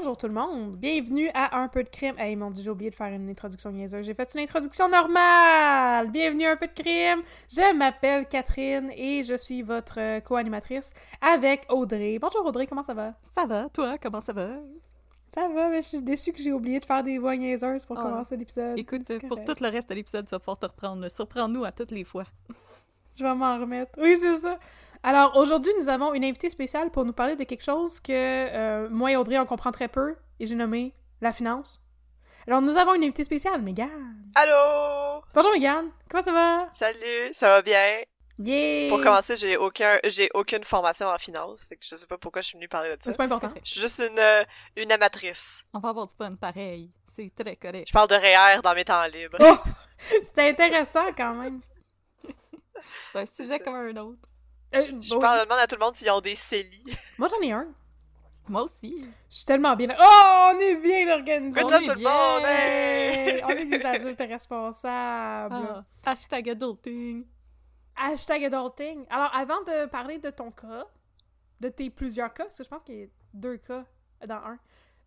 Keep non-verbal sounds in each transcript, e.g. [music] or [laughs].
Bonjour tout le monde, bienvenue à Un peu de crime. Hey mon dieu, j'ai oublié de faire une introduction niaiseuse. J'ai fait une introduction normale. Bienvenue à Un peu de crime. Je m'appelle Catherine et je suis votre euh, co-animatrice avec Audrey. Bonjour Audrey, comment ça va? Ça va, toi, comment ça va? Ça va, mais je suis déçue que j'ai oublié de faire des voix niaiseuses pour Ah. commencer l'épisode. Écoute, pour tout le reste de l'épisode, tu vas pouvoir te reprendre. Surprends-nous à toutes les fois. Je vais m'en remettre. Oui, c'est ça. Alors, aujourd'hui, nous avons une invitée spéciale pour nous parler de quelque chose que euh, moi et Audrey, on comprend très peu, et j'ai nommé la finance. Alors, nous avons une invitée spéciale, Mégane. Allô! Bonjour Mégane, comment ça va? Salut, ça va bien? Yeah! Pour commencer, j'ai aucun, j'ai aucune formation en finance, fait que je sais pas pourquoi je suis venue parler de ça. C'est pas important. Je suis juste une, euh, une amatrice. On va avoir du fun pareil. C'est très correct. Je parle de REER dans mes temps libres. Oh! [laughs] C'était intéressant quand même. [laughs] C'est un sujet comme un autre. Euh, Je bon, parle, demande à tout le monde s'ils ont des CELI. Moi j'en ai un. Moi aussi. Je suis tellement bien. Oh, on est bien organisé. Good On job tout le monde! Hey, on est des adultes responsables. Ah, hashtag adulting. Hashtag adulting. Alors, avant de parler de ton cas, de tes plusieurs cas, parce que je pense qu'il y a deux cas dans un,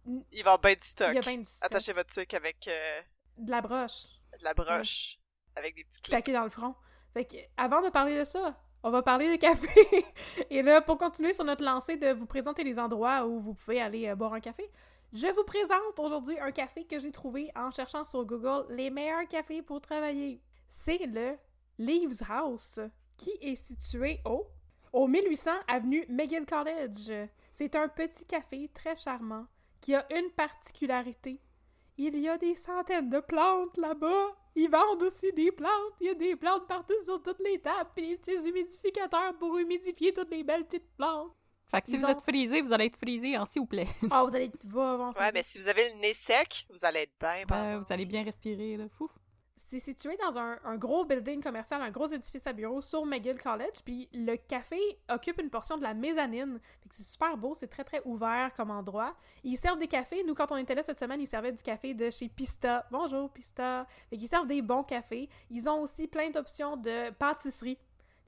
Il va y avoir bien du stock. il y a bien du stock. Attachez votre truc avec euh, de la broche de la broche, avec des petits clips. plaquée dans le front. Fait que, avant de parler de ça, on va parler de café. [laughs] Et là, pour continuer sur notre lancée de vous présenter les endroits où vous pouvez aller euh, boire un café, je vous présente aujourd'hui un café que j'ai trouvé en cherchant sur Google les meilleurs cafés pour travailler. C'est le Leaves House, qui est situé au, au 1800 avenue McGill College. C'est un petit café très charmant qui a une particularité. Il y a des centaines de plantes là-bas. Ils vendent aussi des plantes. Il y a des plantes partout sur toutes les tables, puis des petits humidificateurs pour humidifier toutes les belles petites plantes. Fait que si Ils vous ont- êtes frisé, vous allez être frisé en s'il vous plaît. Ah, vous allez... va- va- Ouais, mais si vous avez le nez sec, vous allez être bien, par Ouais, exemple. vous allez bien respirer, là. Fou. C'est situé dans un, gros building commercial, un gros édifice à bureaux sur McGill College, puis le café occupe une portion de la mezzanine. C'est super beau, c'est très très ouvert comme endroit. Ils servent des cafés. Nous, quand on était là cette semaine, ils servaient du café de chez Pista. Bonjour Pista. Fait qu'ils servent des bons cafés. Ils ont aussi plein d'options de pâtisserie.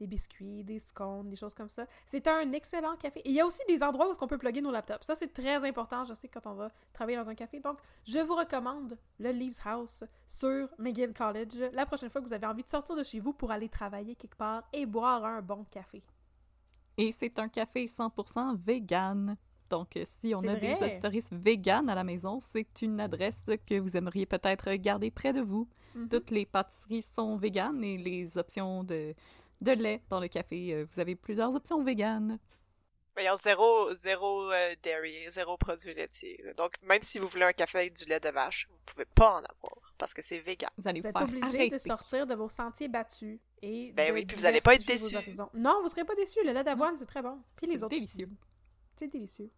Des biscuits, des scones, des choses comme ça. C'est un excellent café. Et il y a aussi des endroits où est-ce qu'on peut plugger nos laptops. Ça, c'est très important, je sais, quand on va travailler dans un café. Donc, je vous recommande le Leaves House sur McGill College la prochaine fois que vous avez envie de sortir de chez vous pour aller travailler quelque part et boire un bon café. Et c'est un café 100% vegan. Donc, euh, si on a des auditoristes véganes à la maison, c'est une adresse que vous aimeriez peut-être garder près de vous. Mhm. Toutes les pâtisseries sont véganes et les options de, de lait dans le café, euh, vous avez plusieurs options véganes. Ont zéro, zéro euh, dairy, zéro produit laitier. là. Donc, même si vous voulez un café avec du lait de vache, vous pouvez pas en avoir parce que c'est vegan. Vous allez Vous vous êtes obligé de sortir de vos sentiers battus et Ben de oui, puis vous allez pas être horizons. Non, vous serez pas déçus. Le lait d'avoine, c'est très bon. Puis les C'est autres. aussi. délicieux. C'est délicieux.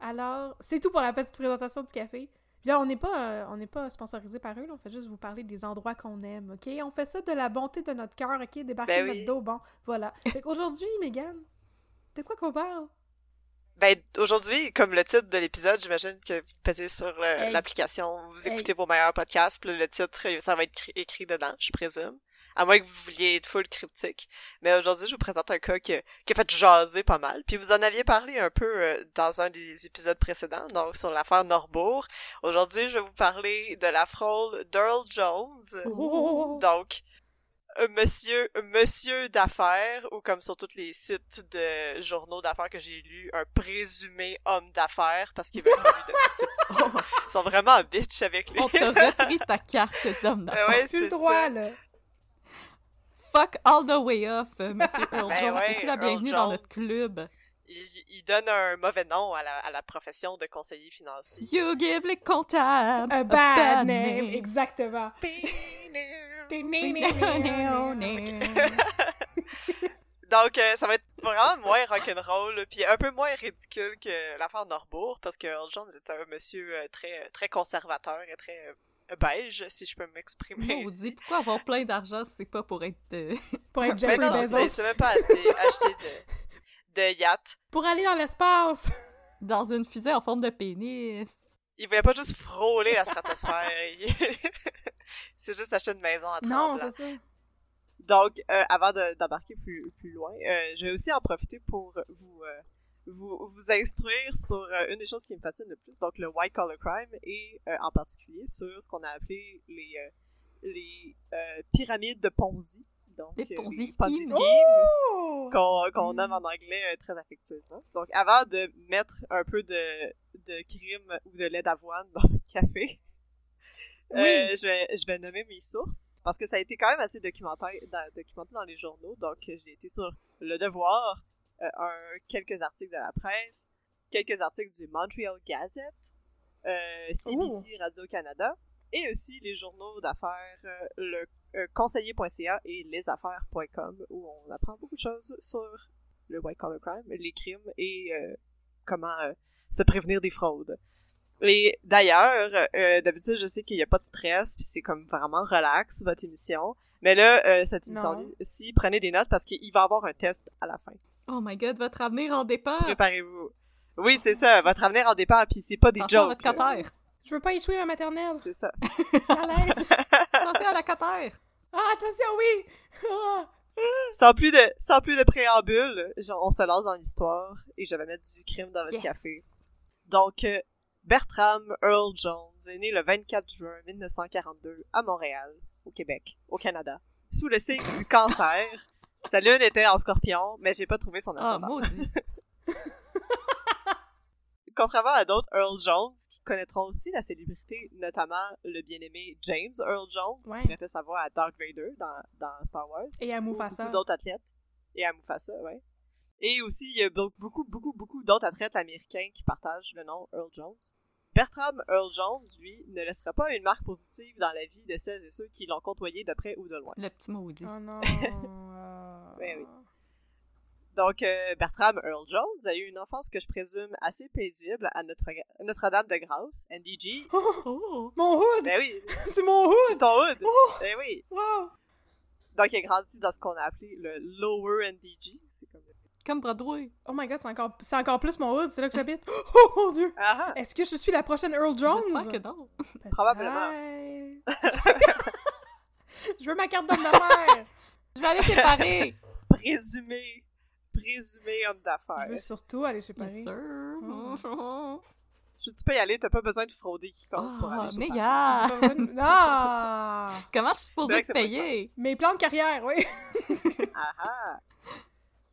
Alors, c'est tout pour la petite présentation du café. Puis là, on n'est pas, euh, on n'est pas sponsorisé par eux, là. on fait juste vous parler des endroits qu'on aime, ok? On fait ça de la bonté de notre cœur, ok? Débarquer Ben notre dos, bon, voilà. Fait qu'aujourd'hui, Megan, de quoi qu'on parle? Ben, aujourd'hui, comme le titre de l'épisode, j'imagine que vous pesez sur Hey. l'application, vous Hey. écoutez vos meilleurs podcasts, puis le titre, ça va être cri- écrit dedans, je présume. À moins que vous vouliez être full cryptique. Mais aujourd'hui, je vous présente un cas qui, a- qui a fait jaser pas mal. Puis vous en aviez parlé un peu euh, dans un des épisodes précédents, donc sur l'affaire Norbourg. Aujourd'hui, je vais vous parler de la fraude d'Earl Jones. Oh. Donc, un monsieur, un monsieur d'affaires, ou comme sur tous les sites de journaux d'affaires que j'ai lus, un présumé homme d'affaires, parce qu'il veut plus de prostitution. Ils sont vraiment en bitch avec lui. On t'a repris [laughs] ta carte d'homme Ah d'affaires. ouais, Plus le c'est droit, ça. là. Fuck all the way off, euh, Monsieur [laughs] Earl Ben Jones. ouais, plus la bienvenue dans notre club. Il, il donne un mauvais nom à la, à la profession de conseiller financier. You give les comptables A bad name, exactement. Donc, euh, ça va être vraiment moins rock'n'roll, puis un peu moins ridicule que l'affaire Norbourg, parce que Earl Jones était un monsieur euh, très très conservateur et très euh, beige, si je peux m'exprimer. On ainsi. dit pourquoi avoir plein d'argent, c'est pas pour être euh, [laughs] Pour être Mais Jeffrey non, c'est même pas acheté, acheté de, [laughs] de yacht. Pour aller dans l'espace. [laughs] dans une fusée en forme de pénis. Il voulait pas juste frôler la stratosphère. il s'est juste acheté une maison à Non, c'est ça. Donc, euh, avant de- d'embarquer plus, plus loin, euh, je vais aussi en profiter pour vous, euh, vous, vous instruire sur euh, une des choses qui me fascine le plus, donc le white collar crime, et euh, en particulier sur ce qu'on a appelé les, euh, les euh, pyramides de Ponzi. Donc, Les Ponzi schemes. Oh! qu'on qu'on nomme en anglais euh, très affectueusement. Donc, avant de mettre un peu de, de crime ou de lait d'avoine dans le café, Oui. euh, je, vais, je vais nommer mes sources parce que ça a été quand même assez documenté dans, documenté dans les journaux. Donc, j'ai été sur Le Devoir, un, quelques articles de la presse, quelques articles du Montreal Gazette, euh, CBC Radio-Canada et aussi les journaux d'affaires, euh, le euh, conseiller.ca et lesaffaires.com où on apprend beaucoup de choses sur le white collar crime, les crimes et euh, comment euh, se prévenir des fraudes. Et d'ailleurs, euh, d'habitude, je sais qu'il n'y a pas de stress, puis c'est comme vraiment relax, votre émission. Mais là, euh, cette émission-ci, prenez des notes parce qu'il va y avoir un test à la fin. Oh my god, votre avenir en dépend. Préparez-vous. Oui, c'est ça, votre avenir en dépend, puis c'est pas des Attention à jokes. votre là. cotère. Je veux pas échouer à maternelle. C'est ça. [laughs] À. Attention à la cotère. Ah, attention, oui! Ah! Sans plus de, sans plus de préambule, genre, on se lance dans l'histoire et je vais mettre du crime dans votre café. Donc, euh, Bertram Earl Jones est né le 24 juin 1942 à Montréal, au Québec, au Canada, sous le signe du cancer. Sa lune était en scorpion, mais j'ai pas trouvé son Ah, ascendant. maudit. [laughs] Contrairement à d'autres Earl Jones qui connaîtront aussi la célébrité, notamment le bien-aimé James Earl Jones, Ouais. qui prêtait sa voix à Darth Vader dans, dans Star Wars. Et à ou Mufasa. Beaucoup d'autres athlètes. Et à Mufasa, ouais. Et aussi, il y a be- beaucoup, beaucoup, beaucoup d'autres athlètes américains qui partagent le nom Earl Jones. Bertram Earl Jones, lui, ne laissera pas une marque positive dans la vie de celles et ceux qui l'ont côtoyé de près ou de loin. Le petit maudit. Oh non. [laughs] ah. Oui, oui. Donc, euh, Bertram Earl Jones a eu une enfance que je présume assez paisible à Notre- Notre-Dame de Grâce, NDG. Oh! Mon hood! Ben oui, [laughs] C'est mon c'est hood! ton hood! Oh! Ben oui! Wow! Donc, il a grandi dans ce qu'on a appelé le Lower NDG. C'est comme... Comme Broadway. Oh my god, c'est encore, c'est encore plus mon hood, c'est là que j'habite. [laughs] Oh mon dieu! Ah ah! Est-ce que je suis la prochaine Earl Jones? J'espère que non. Probablement. [laughs] Je veux ma carte d'homme d'affaires! Je vais aller chez Paris. [laughs] Présumé, présumé homme Je d'affaires. veux surtout aller chez Paris. Sir. Tu, tu peux y aller, t'as pas besoin de frauder quiconque pour aller chez mais Paris. gars! J'ai pas besoin de- Non! [laughs] Comment je suis supposée te payer? Mes plans de carrière, oui! [laughs] Ah ah!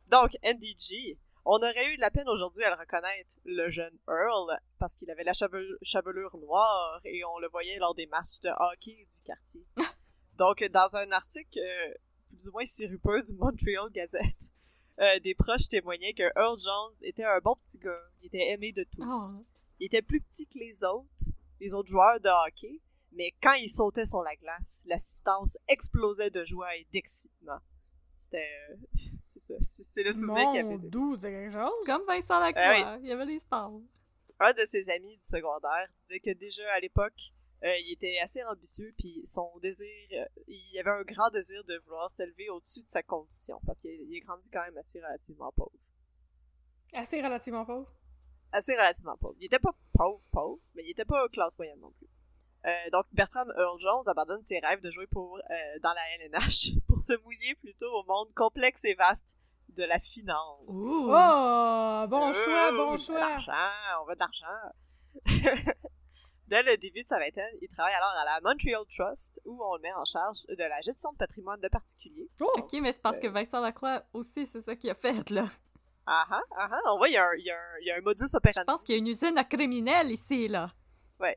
Donc, NDG, on aurait eu de la peine aujourd'hui à le reconnaître, le jeune Earl, parce qu'il avait la chevel- chevelure noire et on le voyait lors des matchs de hockey du quartier. Donc, dans un article euh, plus ou moins sirupeux du Montreal Gazette, euh, des proches témoignaient que Earl Jones était un bon petit gars. Il était aimé de tous. Oh. Il était plus petit que les autres, les autres joueurs de hockey, mais quand il sautait sur la glace, l'assistance explosait de joie et d'excitement. C'était... euh, [laughs] c'est ça, c'est le souvenir qu'il avait. de- doux, c'est quelque chose? Comme Vincent Lacroix. Ah Il y avait des sports. Un de ses amis du secondaire disait que déjà à l'époque, euh, il était assez ambitieux, puis son désir, euh, il avait un grand désir de vouloir s'élever au-dessus de sa condition, parce qu'il il est grandi quand même assez relativement pauvre. Assez relativement pauvre? assez relativement pauvre. Il était pas pauvre, pauvre, mais il était pas classe moyenne non plus. Euh, donc Bertram Earl Jones abandonne ses rêves de jouer pour euh, dans la LNH [laughs] pour se mouiller plutôt au monde complexe et vaste de la finance. Ouh. Oh, bon choix, bon on veut de choix. l'argent, on veut de l'argent. [laughs] Dès le début de sa vingtaine, il travaille alors à la Montreal Trust, où on le met en charge de la gestion de patrimoine de particuliers. Oh, Ok, mais c'est parce que Vincent Lacroix aussi, c'est ça qu'il a fait, là. Ah ah, ah ah, on voit, il y a un, il y a un, il y a un modus operandi. Je pense qu'il y a une usine à criminels ici, là.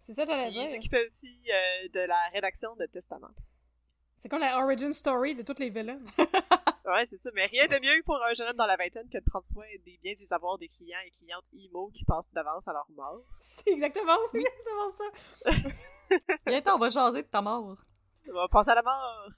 c'est ça que j'allais Il dire. s'occupait aussi euh, de la rédaction de testaments. C'est comme la origin story de toutes les villains. [laughs] Ouais, c'est ça, mais rien de mieux pour un jeune homme dans la vingtaine que de prendre soin des biens et savoirs des clients et clientes IMO qui passent d'avance à leur mort. [laughs] C'est exactement, c'est exactement ça. [laughs] Bientôt, on va jaser de ta mort. On va penser à la mort!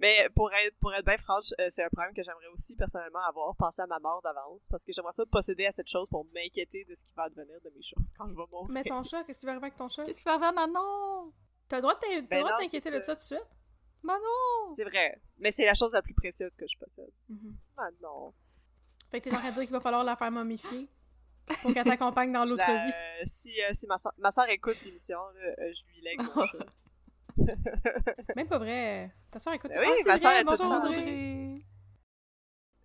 Mais pour être, pour être bien franche, euh, c'est un problème que j'aimerais aussi personnellement avoir, penser à ma mort d'avance, parce que j'aimerais ça posséder à cette chose pour m'inquiéter de ce qui va advenir de mes choses quand je vais mourir. Mais ton chat, qu'est-ce qui va arriver avec ton chat? Qu'est-ce qui va arriver à Manon? T'as le droit de Ben droit de non, t'inquiéter de ça tout de suite? Manon! C'est vrai, mais c'est la chose la plus précieuse que je possède. Mhm. Ah non. Fait que t'es en train de dire qu'il va falloir la faire momifier pour qu'elle t'accompagne dans l'autre la- vie. si euh, si ma, soeur, ma soeur écoute l'émission, euh, je lui lègue mon [laughs] chat. Même pas vrai. Ta soeur écoute. Ben oui, ah, ma soeur est bonjour toute Audrey. Audrey.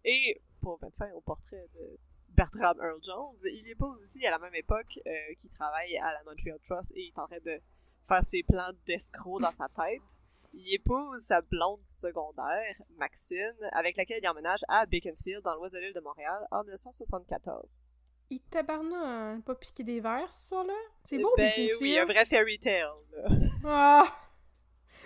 Et pour mettre fin au portrait de Bertram Earl Jones, il épouse aussi à la même époque euh, qui travaille à la Montreal Trust et il est en train de faire ses plans d'escroc dans sa tête. Il épouse sa blonde secondaire, Maxine, avec laquelle il emménage à Beaconsfield, dans l'ouest de l'île de Montréal, en 1974. Il tabarnak, pas piqué des verres ce soir-là? C'est beau, ben Beaconsfield. oui, un vrai fairy tale. là. Ah!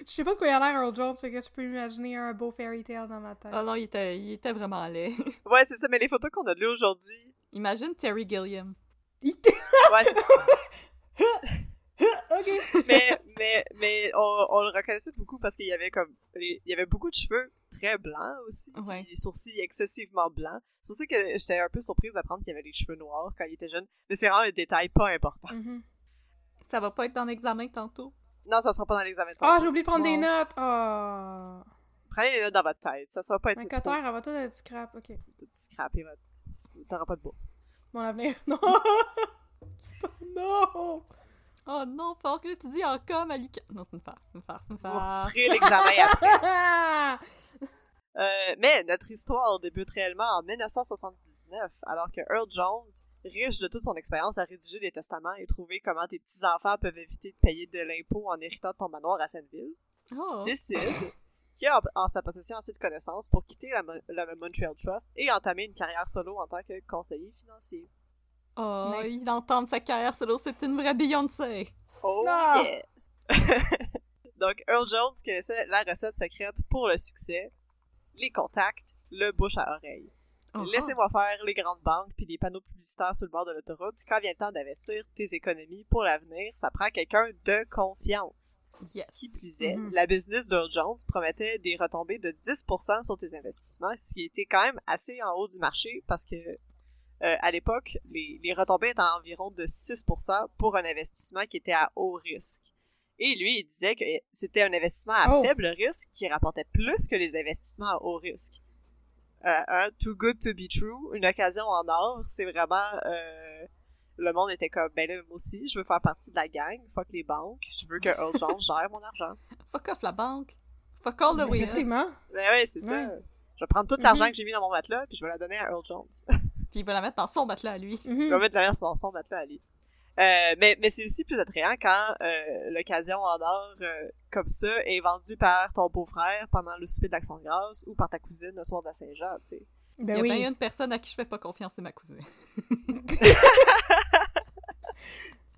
Je sais pas de quoi il a l'air, Earl Jones, fait que je peux imaginer un beau fairy tale dans ma tête. Ah non, il était, il était vraiment laid. [laughs] Ouais, c'est ça, mais les photos qu'on a de lui aujourd'hui, Imagine Terry Gilliam. Il ouais, c'est ça. [laughs] ok. [laughs] mais mais mais on, on le reconnaissait beaucoup parce qu'il y avait comme il y avait beaucoup de cheveux très blancs aussi Ouais. des sourcils excessivement blancs c'est pour ça que j'étais un peu surprise d'apprendre qu'il y avait les cheveux noirs quand il était jeune mais c'est vraiment un détail pas important Mhm. Ça va pas être dans l'examen tantôt? non ça sera pas dans l'examen de Ah, tantôt. j'ai oublié de prendre des notes. Ah. prenez les notes dans votre tête ça sera pas être Un trop elle va tout être scrap. Ok. tout scrappé votre t'auras pas de bourse Mon avenir. [laughs] Non! [laughs] non! Oh non, faut que j'étudie en com à l'UQAM. Non, c'est une farce, c'est une farce, c'est une vous farce. ferez l'examen après! [laughs] Euh, mais notre histoire débute réellement en 1979, alors que Earl Jones, riche de toute son expérience à rédiger des testaments et trouver comment tes petits-enfants peuvent éviter de payer de l'impôt en héritant de ton manoir à Sainte-Ville, Oh. décide qu'il a en, sa possession assez de connaissances pour quitter la, la Montreal Trust et entamer une carrière solo en tant que conseiller financier. Oh, Nice. il entame sa carrière solo, c'est une vraie Beyoncé. Oh Non! yeah! [laughs] Donc, Earl Jones connaissait la recette secrète pour le succès, les contacts, le bouche à oreille. Oh, Laissez-moi faire les grandes banques puis les panneaux publicitaires sur le bord de l'autoroute. Quand vient le temps d'investir tes économies pour l'avenir, ça prend quelqu'un de confiance. oh. Yes. Qui plus est, Mhm. la business d'Earl Jones promettait des retombées de 10% sur tes investissements, ce qui était quand même assez en haut du marché parce que euh, à l'époque, les, les retombées étaient à environ de 6% pour un investissement qui était à haut risque. Et lui, il disait que c'était un investissement à Oh. faible risque qui rapportait plus que les investissements à haut risque. Euh, too good to be true, une occasion en or, c'est vraiment euh, le monde était comme ben là moi aussi, je veux faire partie de la gang, fuck les banques, je veux que Earl Jones [laughs] gère mon argent. Fuck off la banque. Fuck all the way. Effectivement. Ben ouais, c'est ça. Je vais prendre tout l'argent Mhm. que j'ai mis dans mon matelas puis je vais la donner à Earl Jones. Puis il va la mettre dans son matelas à lui. Mhm. Je vais mettre derrière son, son matelas à lui. Euh, mais mais c'est aussi plus attrayant quand euh, l'occasion en or euh, comme ça est vendue par ton beau-frère pendant le souper de l'Action de grâce ou par ta cousine le soir de la Saint-Jean, tu sais. Il y Ben a oui. bien une personne à qui je fais pas confiance, c'est ma cousine. [laughs]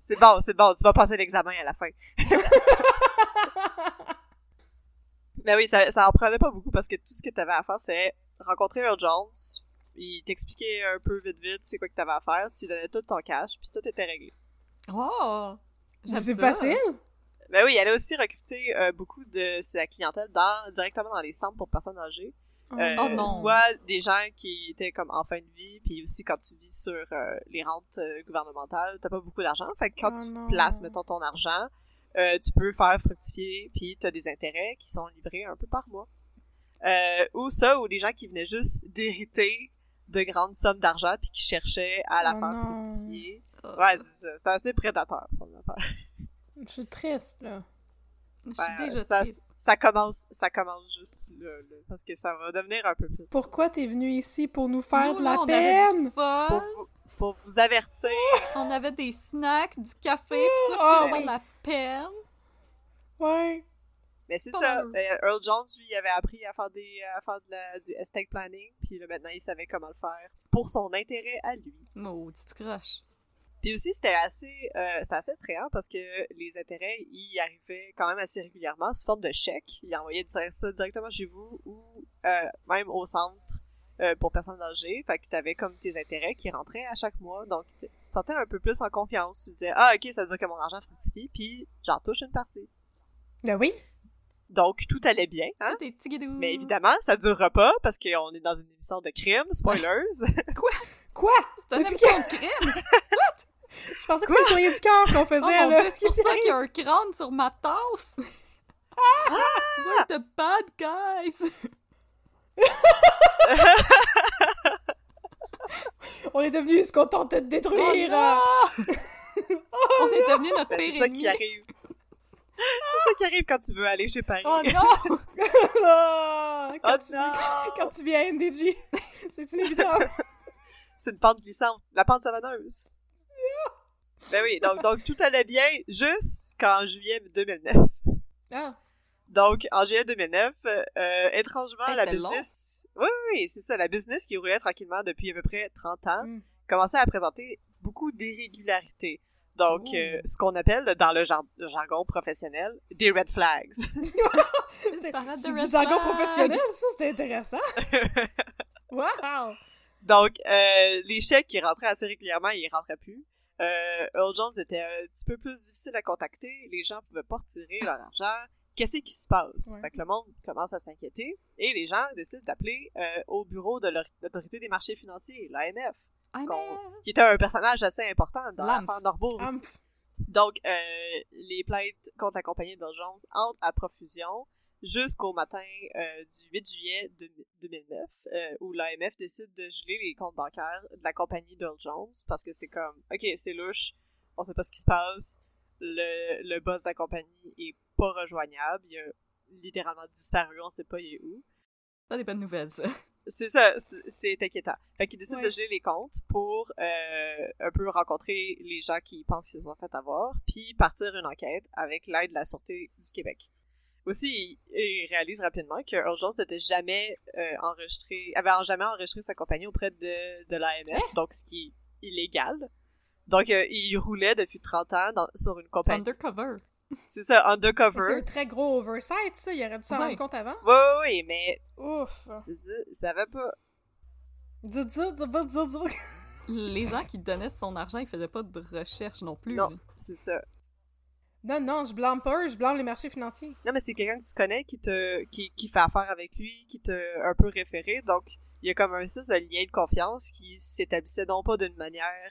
C'est bon, c'est bon, tu vas passer l'examen à la fin. [laughs] Mais oui, ça, ça en prenait pas beaucoup parce que tout ce que t'avais à faire, c'est rencontrer Earl Jones, il t'expliquait un peu vite vite c'est quoi que t'avais à faire, tu lui donnais tout ton cash, puis tout était réglé. Oh! C'est facile. Ben oui, elle a aussi recruté euh, beaucoup de sa clientèle dans, directement dans les centres pour personnes âgées. Euh, Oh non. Soit des gens qui étaient comme en fin de vie, puis aussi quand tu vis sur euh, les rentes euh, gouvernementales, t'as pas beaucoup d'argent. Fait que quand Oh tu non. places, mettons, ton argent, euh, tu peux faire fructifier, puis t'as des intérêts qui sont livrés un peu par mois. Euh, ou ça, ou des gens qui venaient juste d'hériter de grandes sommes d'argent, puis qui cherchaient à la Oh faire non. fructifier. Ouais, c'est ça. C'est assez prédateur, son affaire. Je suis triste, là. Je suis Ben, déjà ça, triste. ça commence, ça commence juste là, là, parce que ça va devenir un peu plus. Pourquoi t'es venu ici pour nous faire Nous, de la peine? C'est pour vous, c'est pour vous avertir. [laughs] on avait des snacks, du café, puis toi, Ah, tu faisais oui. de la peine. Ouais. Mais c'est ça. mal. euh, Earl Jones, lui, il avait appris à faire des, à faire de la- du estate planning, puis là, maintenant, il savait comment le faire pour son intérêt à lui. Maudite croche. Puis aussi, c'était assez, euh, c'était assez attrayant parce que les intérêts, ils arrivaient quand même assez régulièrement sous forme de chèques. Il envoyait dire- ça directement chez vous ou euh, même au centre euh, pour personnes âgées. Fait que t'avais comme tes intérêts qui rentraient à chaque mois. Donc, tu te sentais un peu plus en confiance. Tu te disais, ah, ok, ça veut dire que mon argent fructifie, puis j'en touche une partie. Ben oui. Donc, tout allait bien, hein? Tout est. Mais évidemment, ça durera pas parce qu'on est dans une émission de crime, spoilers. [laughs] Quoi? C'est un Depuis émission de crime! [laughs] Je pensais que c'était le courrier du cœur qu'on faisait, Oh mon là. dieu, c'est pour ça qu'il y a un crâne sur ma tasse! [laughs] Ah! We're the bad guys! On est devenu ce qu'on tentait de détruire. Oh On est devenu notre Ben, pire c'est ça qui arrive. C'est ça qui arrive quand tu veux aller chez Paris. Oh non! [laughs] [laughs] Ah, quand, Oh tu, non! quand tu viens à NDG, [laughs] c'est inévitable. C'est une pente glissante, la pente savonneuse. ben oui, donc, donc tout allait bien jusqu'en juillet 2009. Ah. Donc, en juillet 2009, euh, étrangement, Hey, la long. business... Oui, oui, oui, c'est ça, la business qui roulait tranquillement depuis à peu près 30 ans Mm. commençait à présenter beaucoup d'irrégularités. Donc, euh, ce qu'on appelle, dans le, jar- le jargon professionnel, des red flags. [laughs] [laughs] C'est c'est du red jargon flag. professionnel, ça, c'était intéressant. [laughs] Wow! Donc, euh, les chèques qui rentraient assez régulièrement, ils rentraient plus. Euh, Earl Jones était un petit peu plus difficile à contacter. Les gens pouvaient pas retirer leur argent. Qu'est-ce qui se passe? Ouais. Fait que le monde commence à s'inquiéter et les gens décident d'appeler euh, au bureau de l'autorité des marchés financiers, l'AMF. Qui était un personnage assez important dans l'affaire Norbourg. Donc, euh, les plaintes contre la compagnie d'Earl Jones entrent à profusion jusqu'au matin euh, du 8 juillet de- 2009, euh, où l'AMF décide de geler les comptes bancaires de la compagnie d'Earl Jones, parce que c'est comme, ok, c'est louche, on sait pas ce qui se passe, le, le boss de la compagnie est pas rejoignable, il a littéralement disparu, on sait pas il est où. Pas des bonnes nouvelles, ça. C'est ça, c'est- inquiétant. Fait qu'ils décident Ouais. de geler les comptes pour euh, un peu rencontrer les gens qui pensent qu'ils se sont fait avoir, puis partir une enquête avec l'aide de la Sûreté du Québec. Aussi, ils réalisent rapidement que Earl Jones n'était jamais euh, enregistré, avait jamais enregistré sa compagnie auprès de, de l'AMF, donc ce qui est illégal. Donc, euh, il roulait depuis 30 ans dans- sur une compagnie. Undercover. C'est ça, C'est undercover. un très gros oversight, ça. Il aurait dû s'en Ouais. rendre compte avant. Oui, oui, oui, mais Ouf. c'est dit, il savait pas. Les gens qui donnaient son argent, ils faisaient pas de recherche non plus. Non, c'est ça. Non, non, je blâme pas, je blâme les marchés financiers. Non, mais c'est quelqu'un que tu connais qui te qui, qui fait affaire avec lui, qui t'a un peu référé. Donc, il y a comme un sens de lien de confiance qui s'établissait non pas d'une manière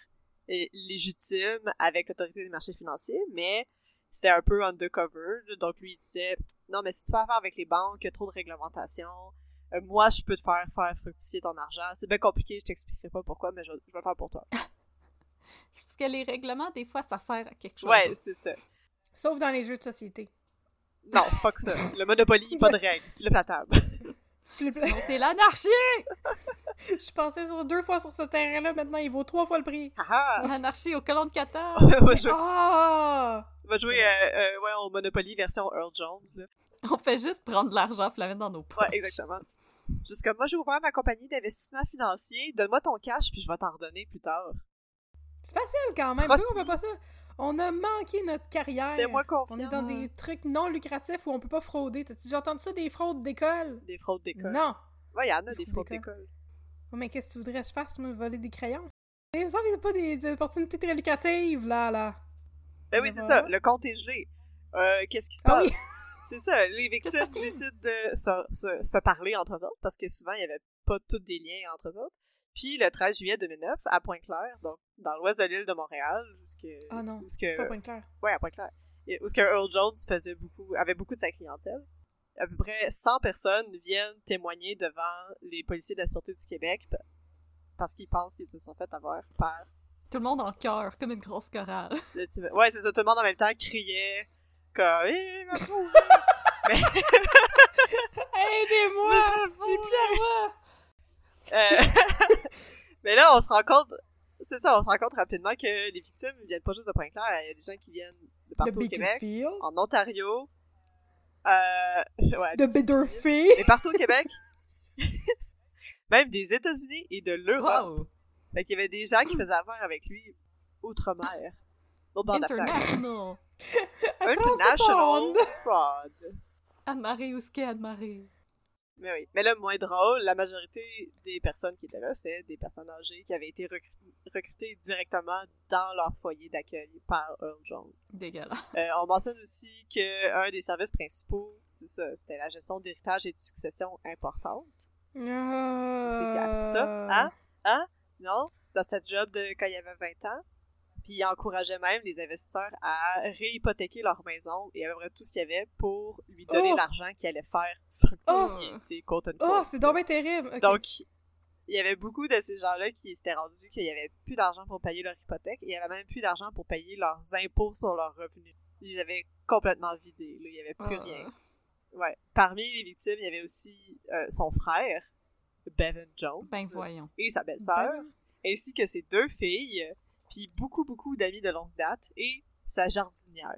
euh, légitime avec l'autorité des marchés financiers, mais c'était un peu undercover. Donc, lui, il disait Non, mais si tu fais affaire avec les banques, il y a trop de réglementation. Euh, moi, je peux te faire faire fructifier ton argent. C'est bien compliqué, je t'expliquerai pas pourquoi, mais je, je vais le faire pour toi. [laughs] Parce que les règlements, des fois, ça sert à quelque chose. Ouais, c'est ça. Sauf dans les jeux de société. Non, fuck ça. Le Monopoly, pas de [laughs] règles. C'est le platable. Sinon, c'est l'anarchie! [laughs] Je pensais sur deux fois sur ce terrain-là, maintenant il vaut trois fois le prix. Haha! L'anarchie au colon de Qatar! [laughs] on va jouer, Ah! va jouer euh, euh, ouais, au Monopoly version Earl Jones. Là. On fait juste prendre de l'argent et la mettre dans nos poches. Ouais, exactement. Juste comme moi, j'ai ouvert ma compagnie d'investissement financier. Donne-moi ton cash, puis je vais t'en redonner plus tard. C'est facile quand même. Trop Nous, on fait pas ça? On a manqué notre carrière. Fais-moi On confiance. est dans des trucs non lucratifs où on peut pas frauder. T'as-tu déjà entendu ça, des fraudes d'école? Des fraudes d'école. Non. Ouais, il y en a des fraudes fraudes d'école. Oh, mais qu'est-ce que tu voudrais que je fasse, moi, voler des crayons? Et ça, c'est pas des, des opportunités très lucratives, là, là. Ben oui, c'est ça. Le compte est gelé. Euh, qu'est-ce qui se Ah passe? oui. [laughs] C'est ça. Les victimes décident de se, se, se parler entre eux autres parce que souvent, il y avait pas tous des liens entre eux autres. Puis le 13 juillet 2009, à Pointe-Claire, donc dans l'ouest de l'île de Montréal, où ce que, Ah non, où ce que, Pas point clair. Ouais, à Pointe-Claire. Où ce que Earl Jones faisait beaucoup, avait beaucoup de sa clientèle. À peu près 100 personnes viennent témoigner devant les policiers de la Sûreté du Québec parce qu'ils pensent qu'ils se sont fait avoir par Tout le monde en chœur, comme une grosse chorale. [laughs] Ouais, c'est ça, tout le monde en même temps criait comme Eh, ma! [laughs] Mais Aidez-moi! [laughs] J'ai plus la voix! Euh, [laughs] Mais là, on se rend compte, c'est ça, on se rend compte rapidement que les victimes viennent pas juste de Pointe-Claire, il y a des gens qui viennent de De partout au Québec, en Ontario, euh, [laughs] ouais, De Bitterfield. et partout au Québec, [laughs] même des États-Unis et de l'Europe. Wow! Fait qu'il y avait des gens qui faisaient affaire avec lui outre-mer. De flaque. International! International fraud. Anne-Marie, où est-ce qu'est Anne-Marie? Mais oui. Mais là, moins drôle, la majorité des personnes qui étaient là, c'était des personnes âgées qui avaient été recru- recrutées directement dans leur foyer d'accueil par Earl Jones. Dégueulasse. Euh, on mentionne aussi que un des services principaux, c'est ça, c'était la gestion d'héritage et de succession importante. Ah. C'est qui a appris ça? Hein? Hein? Non? Dans cette job de quand il avait 20 ans? Puis il encourageait même les investisseurs à réhypothéquer leur maison et à peu près tout ce qu'il y avait pour lui donner Oh! l'argent qui allait faire fructifier, Oh! quote unquote. Oh, c'est donc bien terrible. Donc, il y avait beaucoup de ces gens-là qui s'étaient rendus qu'il y avait plus d'argent pour payer leur hypothèque et il y avait même plus d'argent pour payer leurs impôts sur leurs revenus. Ils avaient complètement vidé, là, il y avait plus Ah. rien. Ouais. Parmi les victimes, il y avait aussi euh, son frère, Bevan Jones, Ben voyons. et sa belle-sœur, Ben. ainsi que ses deux filles, puis beaucoup, beaucoup d'amis de longue date, et sa jardinière.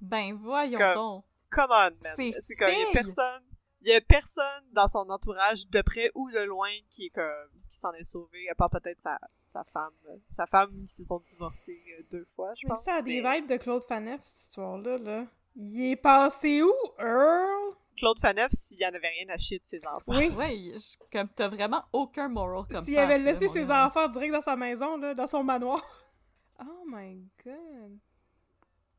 Ben voyons Comme- donc. Come on, man! C'est comme, il y a personne, il y a personne dans son entourage, de près ou de loin, qui est comme, qui s'en est sauvé, à part peut-être sa, sa femme. Sa femme, ils se sont divorcés euh, deux fois, je Mais pense. ça a des mais vibes de Claude Faneuf, cette histoire-là. Là. Il est passé où, Earl? Claude Faneuf, s'il y en avait rien à chier de ses enfants. Oui. Oui, je- comme t'as vraiment aucun moral comme S'il avait laissé ses enfants direct dans sa maison, là, dans son manoir. Oh my god.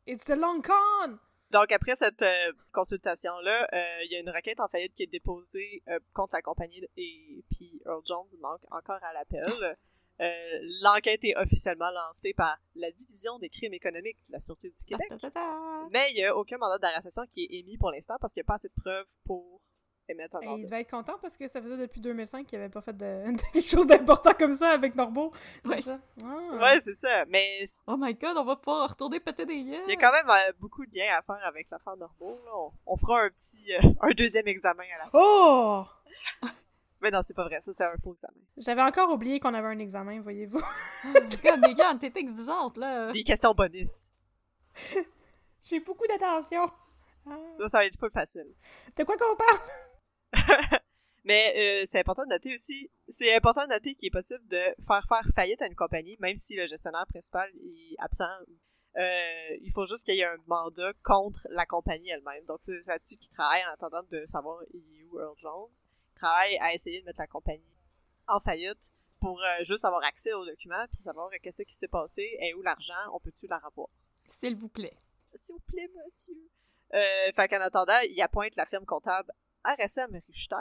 It's the long con! Donc, après cette euh, consultation-là, euh, il y a une requête en faillite qui est déposée euh, contre la compagnie et puis Earl Jones manque encore à l'appel. [laughs] L'enquête est officiellement lancée par la Division des crimes économiques de la Sûreté du Québec. Mais il n'y a aucun mandat d'arrestation qui est émis pour l'instant parce qu'il n'y a pas assez de preuves pour Et il devait être content parce que ça faisait depuis 2005 qu'il avait pas fait de, [laughs] de quelque chose d'important comme ça avec Norbo. C'est Ouais. ça? Ah. Ouais, c'est ça. Mais Oh my god, on va pouvoir retourner péter des yeux. il y a quand même euh, beaucoup de liens à faire avec l'affaire Norbeau. là. On, on fera un petit, euh, un deuxième examen à la fin. Oh! [laughs] Mais non, c'est pas vrai. Ça, c'est un faux examen. J'avais encore oublié qu'on avait un examen, voyez-vous. God, Megan, t'es exigeante, là. Des questions bonus. [laughs] J'ai beaucoup d'attention. Ah. Ça, ça va être full facile. De quoi qu'on parle? [laughs] Mais euh, c'est important de noter aussi, c'est important de noter qu'il est possible de faire faire faillite à une compagnie, même si le gestionnaire principal est absent. Euh, il faut juste qu'il y ait un mandat contre la compagnie elle-même. Donc c'est là-dessus qu'il travaille en attendant de savoir il est où Earl Jones. Il travaille à essayer de mettre la compagnie en faillite pour euh, juste avoir accès aux documents puis savoir qu'est-ce qui s'est passé et où l'argent, on peut-tu la revoir? S'il vous plaît. S'il vous plaît, monsieur. Euh, fait qu'en attendant, il appointe la firme comptable RSM Richter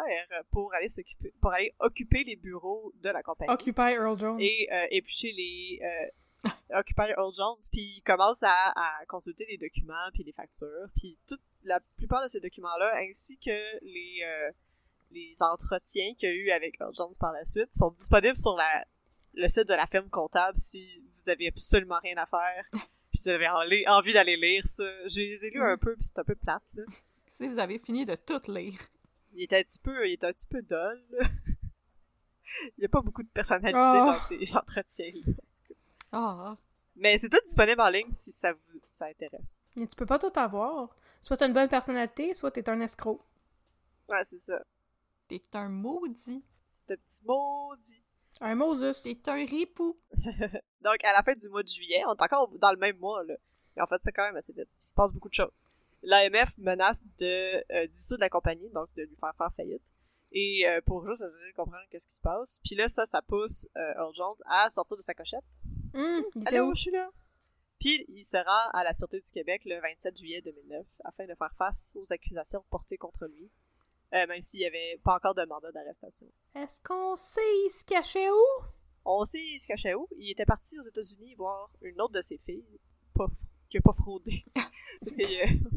pour aller s'occuper, pour aller occuper les bureaux de la compagnie Occupy Earl Jones. et euh, éplucher les euh, occuper Earl Jones, puis il commence à, à consulter les documents puis les factures, puis toute la plupart de ces documents-là, ainsi que les euh, les entretiens qu'il y a eu avec Earl Jones par la suite, sont disponibles sur la le site de la firme comptable si vous avez absolument rien à faire. [laughs] Puis si vous avez envie d'aller lire ça. Je les ai lus un peu, puis c'est un peu plate, là. [laughs] Si vous avez fini de tout lire. Il était un petit peu, il était un petit peu dull, là. [laughs] Il n'y a pas beaucoup de personnalité Oh. dans ces entretiens-là. Ah, Mais c'est tout disponible en ligne si ça vous ça intéresse. Mais tu peux pas tout avoir. Soit t'as une bonne personnalité, soit t'es un escroc. Ouais, c'est ça. t'es un maudit. C'est un petit maudit. Un Moses. T'es un ripou. [laughs] Donc, à la fin du mois de juillet, on est encore dans le même mois, là. Mais en fait, c'est quand même assez vite. Il se passe beaucoup de choses. L'AMF menace de euh, dissoudre la compagnie, donc de lui faire faire faillite. Et euh, pour juste essayer de comprendre qu'est-ce qui se passe. Puis là, ça, ça pousse euh, Earl Jones à sortir de sa cochette. Il était Allô, où? je suis là. Puis il se rend à la Sûreté du Québec le 27 juillet 2009 afin de faire face aux accusations portées contre lui, euh, même s'il n'y avait pas encore de mandat d'arrestation. Est-ce qu'on sait il se cachait où? On sait il se cachait où. Il était parti aux États-Unis voir une autre de ses filles, pas, qui a pas fraudé. [laughs] parce que, euh,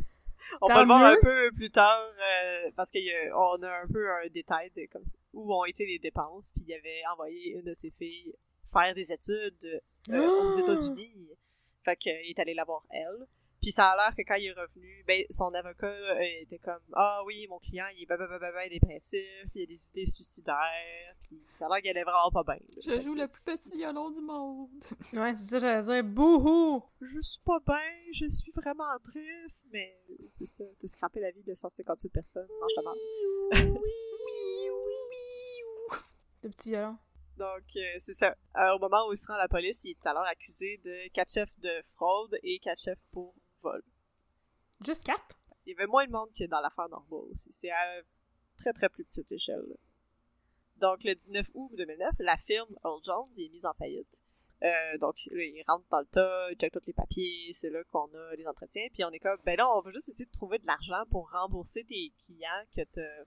on Tant va le voir mieux. un peu plus tard, euh, parce qu'on a un peu un détail de comme, où ont été les dépenses, puis il avait envoyé une de ses filles faire des études euh, aux Ah! États-Unis. Fait qu'il est allé la voir elle. Puis ça a l'air que quand il est revenu, ben son avocat euh, était comme ah oui mon client il est babababa dépressif, il a des idées suicidaires, puis ça a l'air qu'il allait vraiment pas bien. là. Je joue que, le plus petit violon du monde. [laughs] Ouais, c'est ça, j'allais dire. Bouhou! Je suis pas bien, je suis vraiment triste, mais c'est ça, t'as scrappé la vie de 158 personnes, mange la marde. Oui, oui, oui. Le petit violon. Donc, euh, c'est ça. Euh, au moment où il se rend à la police, il est alors accusé de quatre chefs de fraude et quatre chefs pour Juste quatre? Il y avait moins de monde que dans l'affaire Normal aussi. C'est à très très plus petite échelle. là. Donc, le 19 août 2009, la firme Earl Jones est mise en faillite. Euh, donc, là, il rentre dans le tas, il check tous les papiers, c'est là qu'on a les entretiens, puis on est comme, ben là, on va juste essayer de trouver de l'argent pour rembourser tes clients que t'as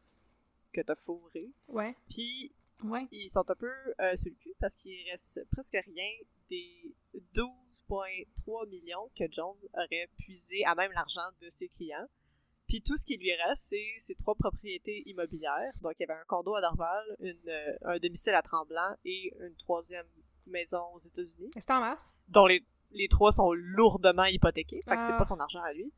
que t'as fourré. Ouais. Puis, Ouais. ils sont un peu euh, sur le cul parce qu'il reste presque rien des 12,3 millions que John aurait puisé à même l'argent de ses clients. Puis tout ce qui lui reste, c'est ses trois propriétés immobilières. Donc il y avait un condo à Dorval, une, euh, un domicile à Tremblant et une troisième maison aux États-Unis, Est-ce en masse? dont les, les trois sont lourdement hypothéqués. Fait que c'est Ah. pas son argent à lui.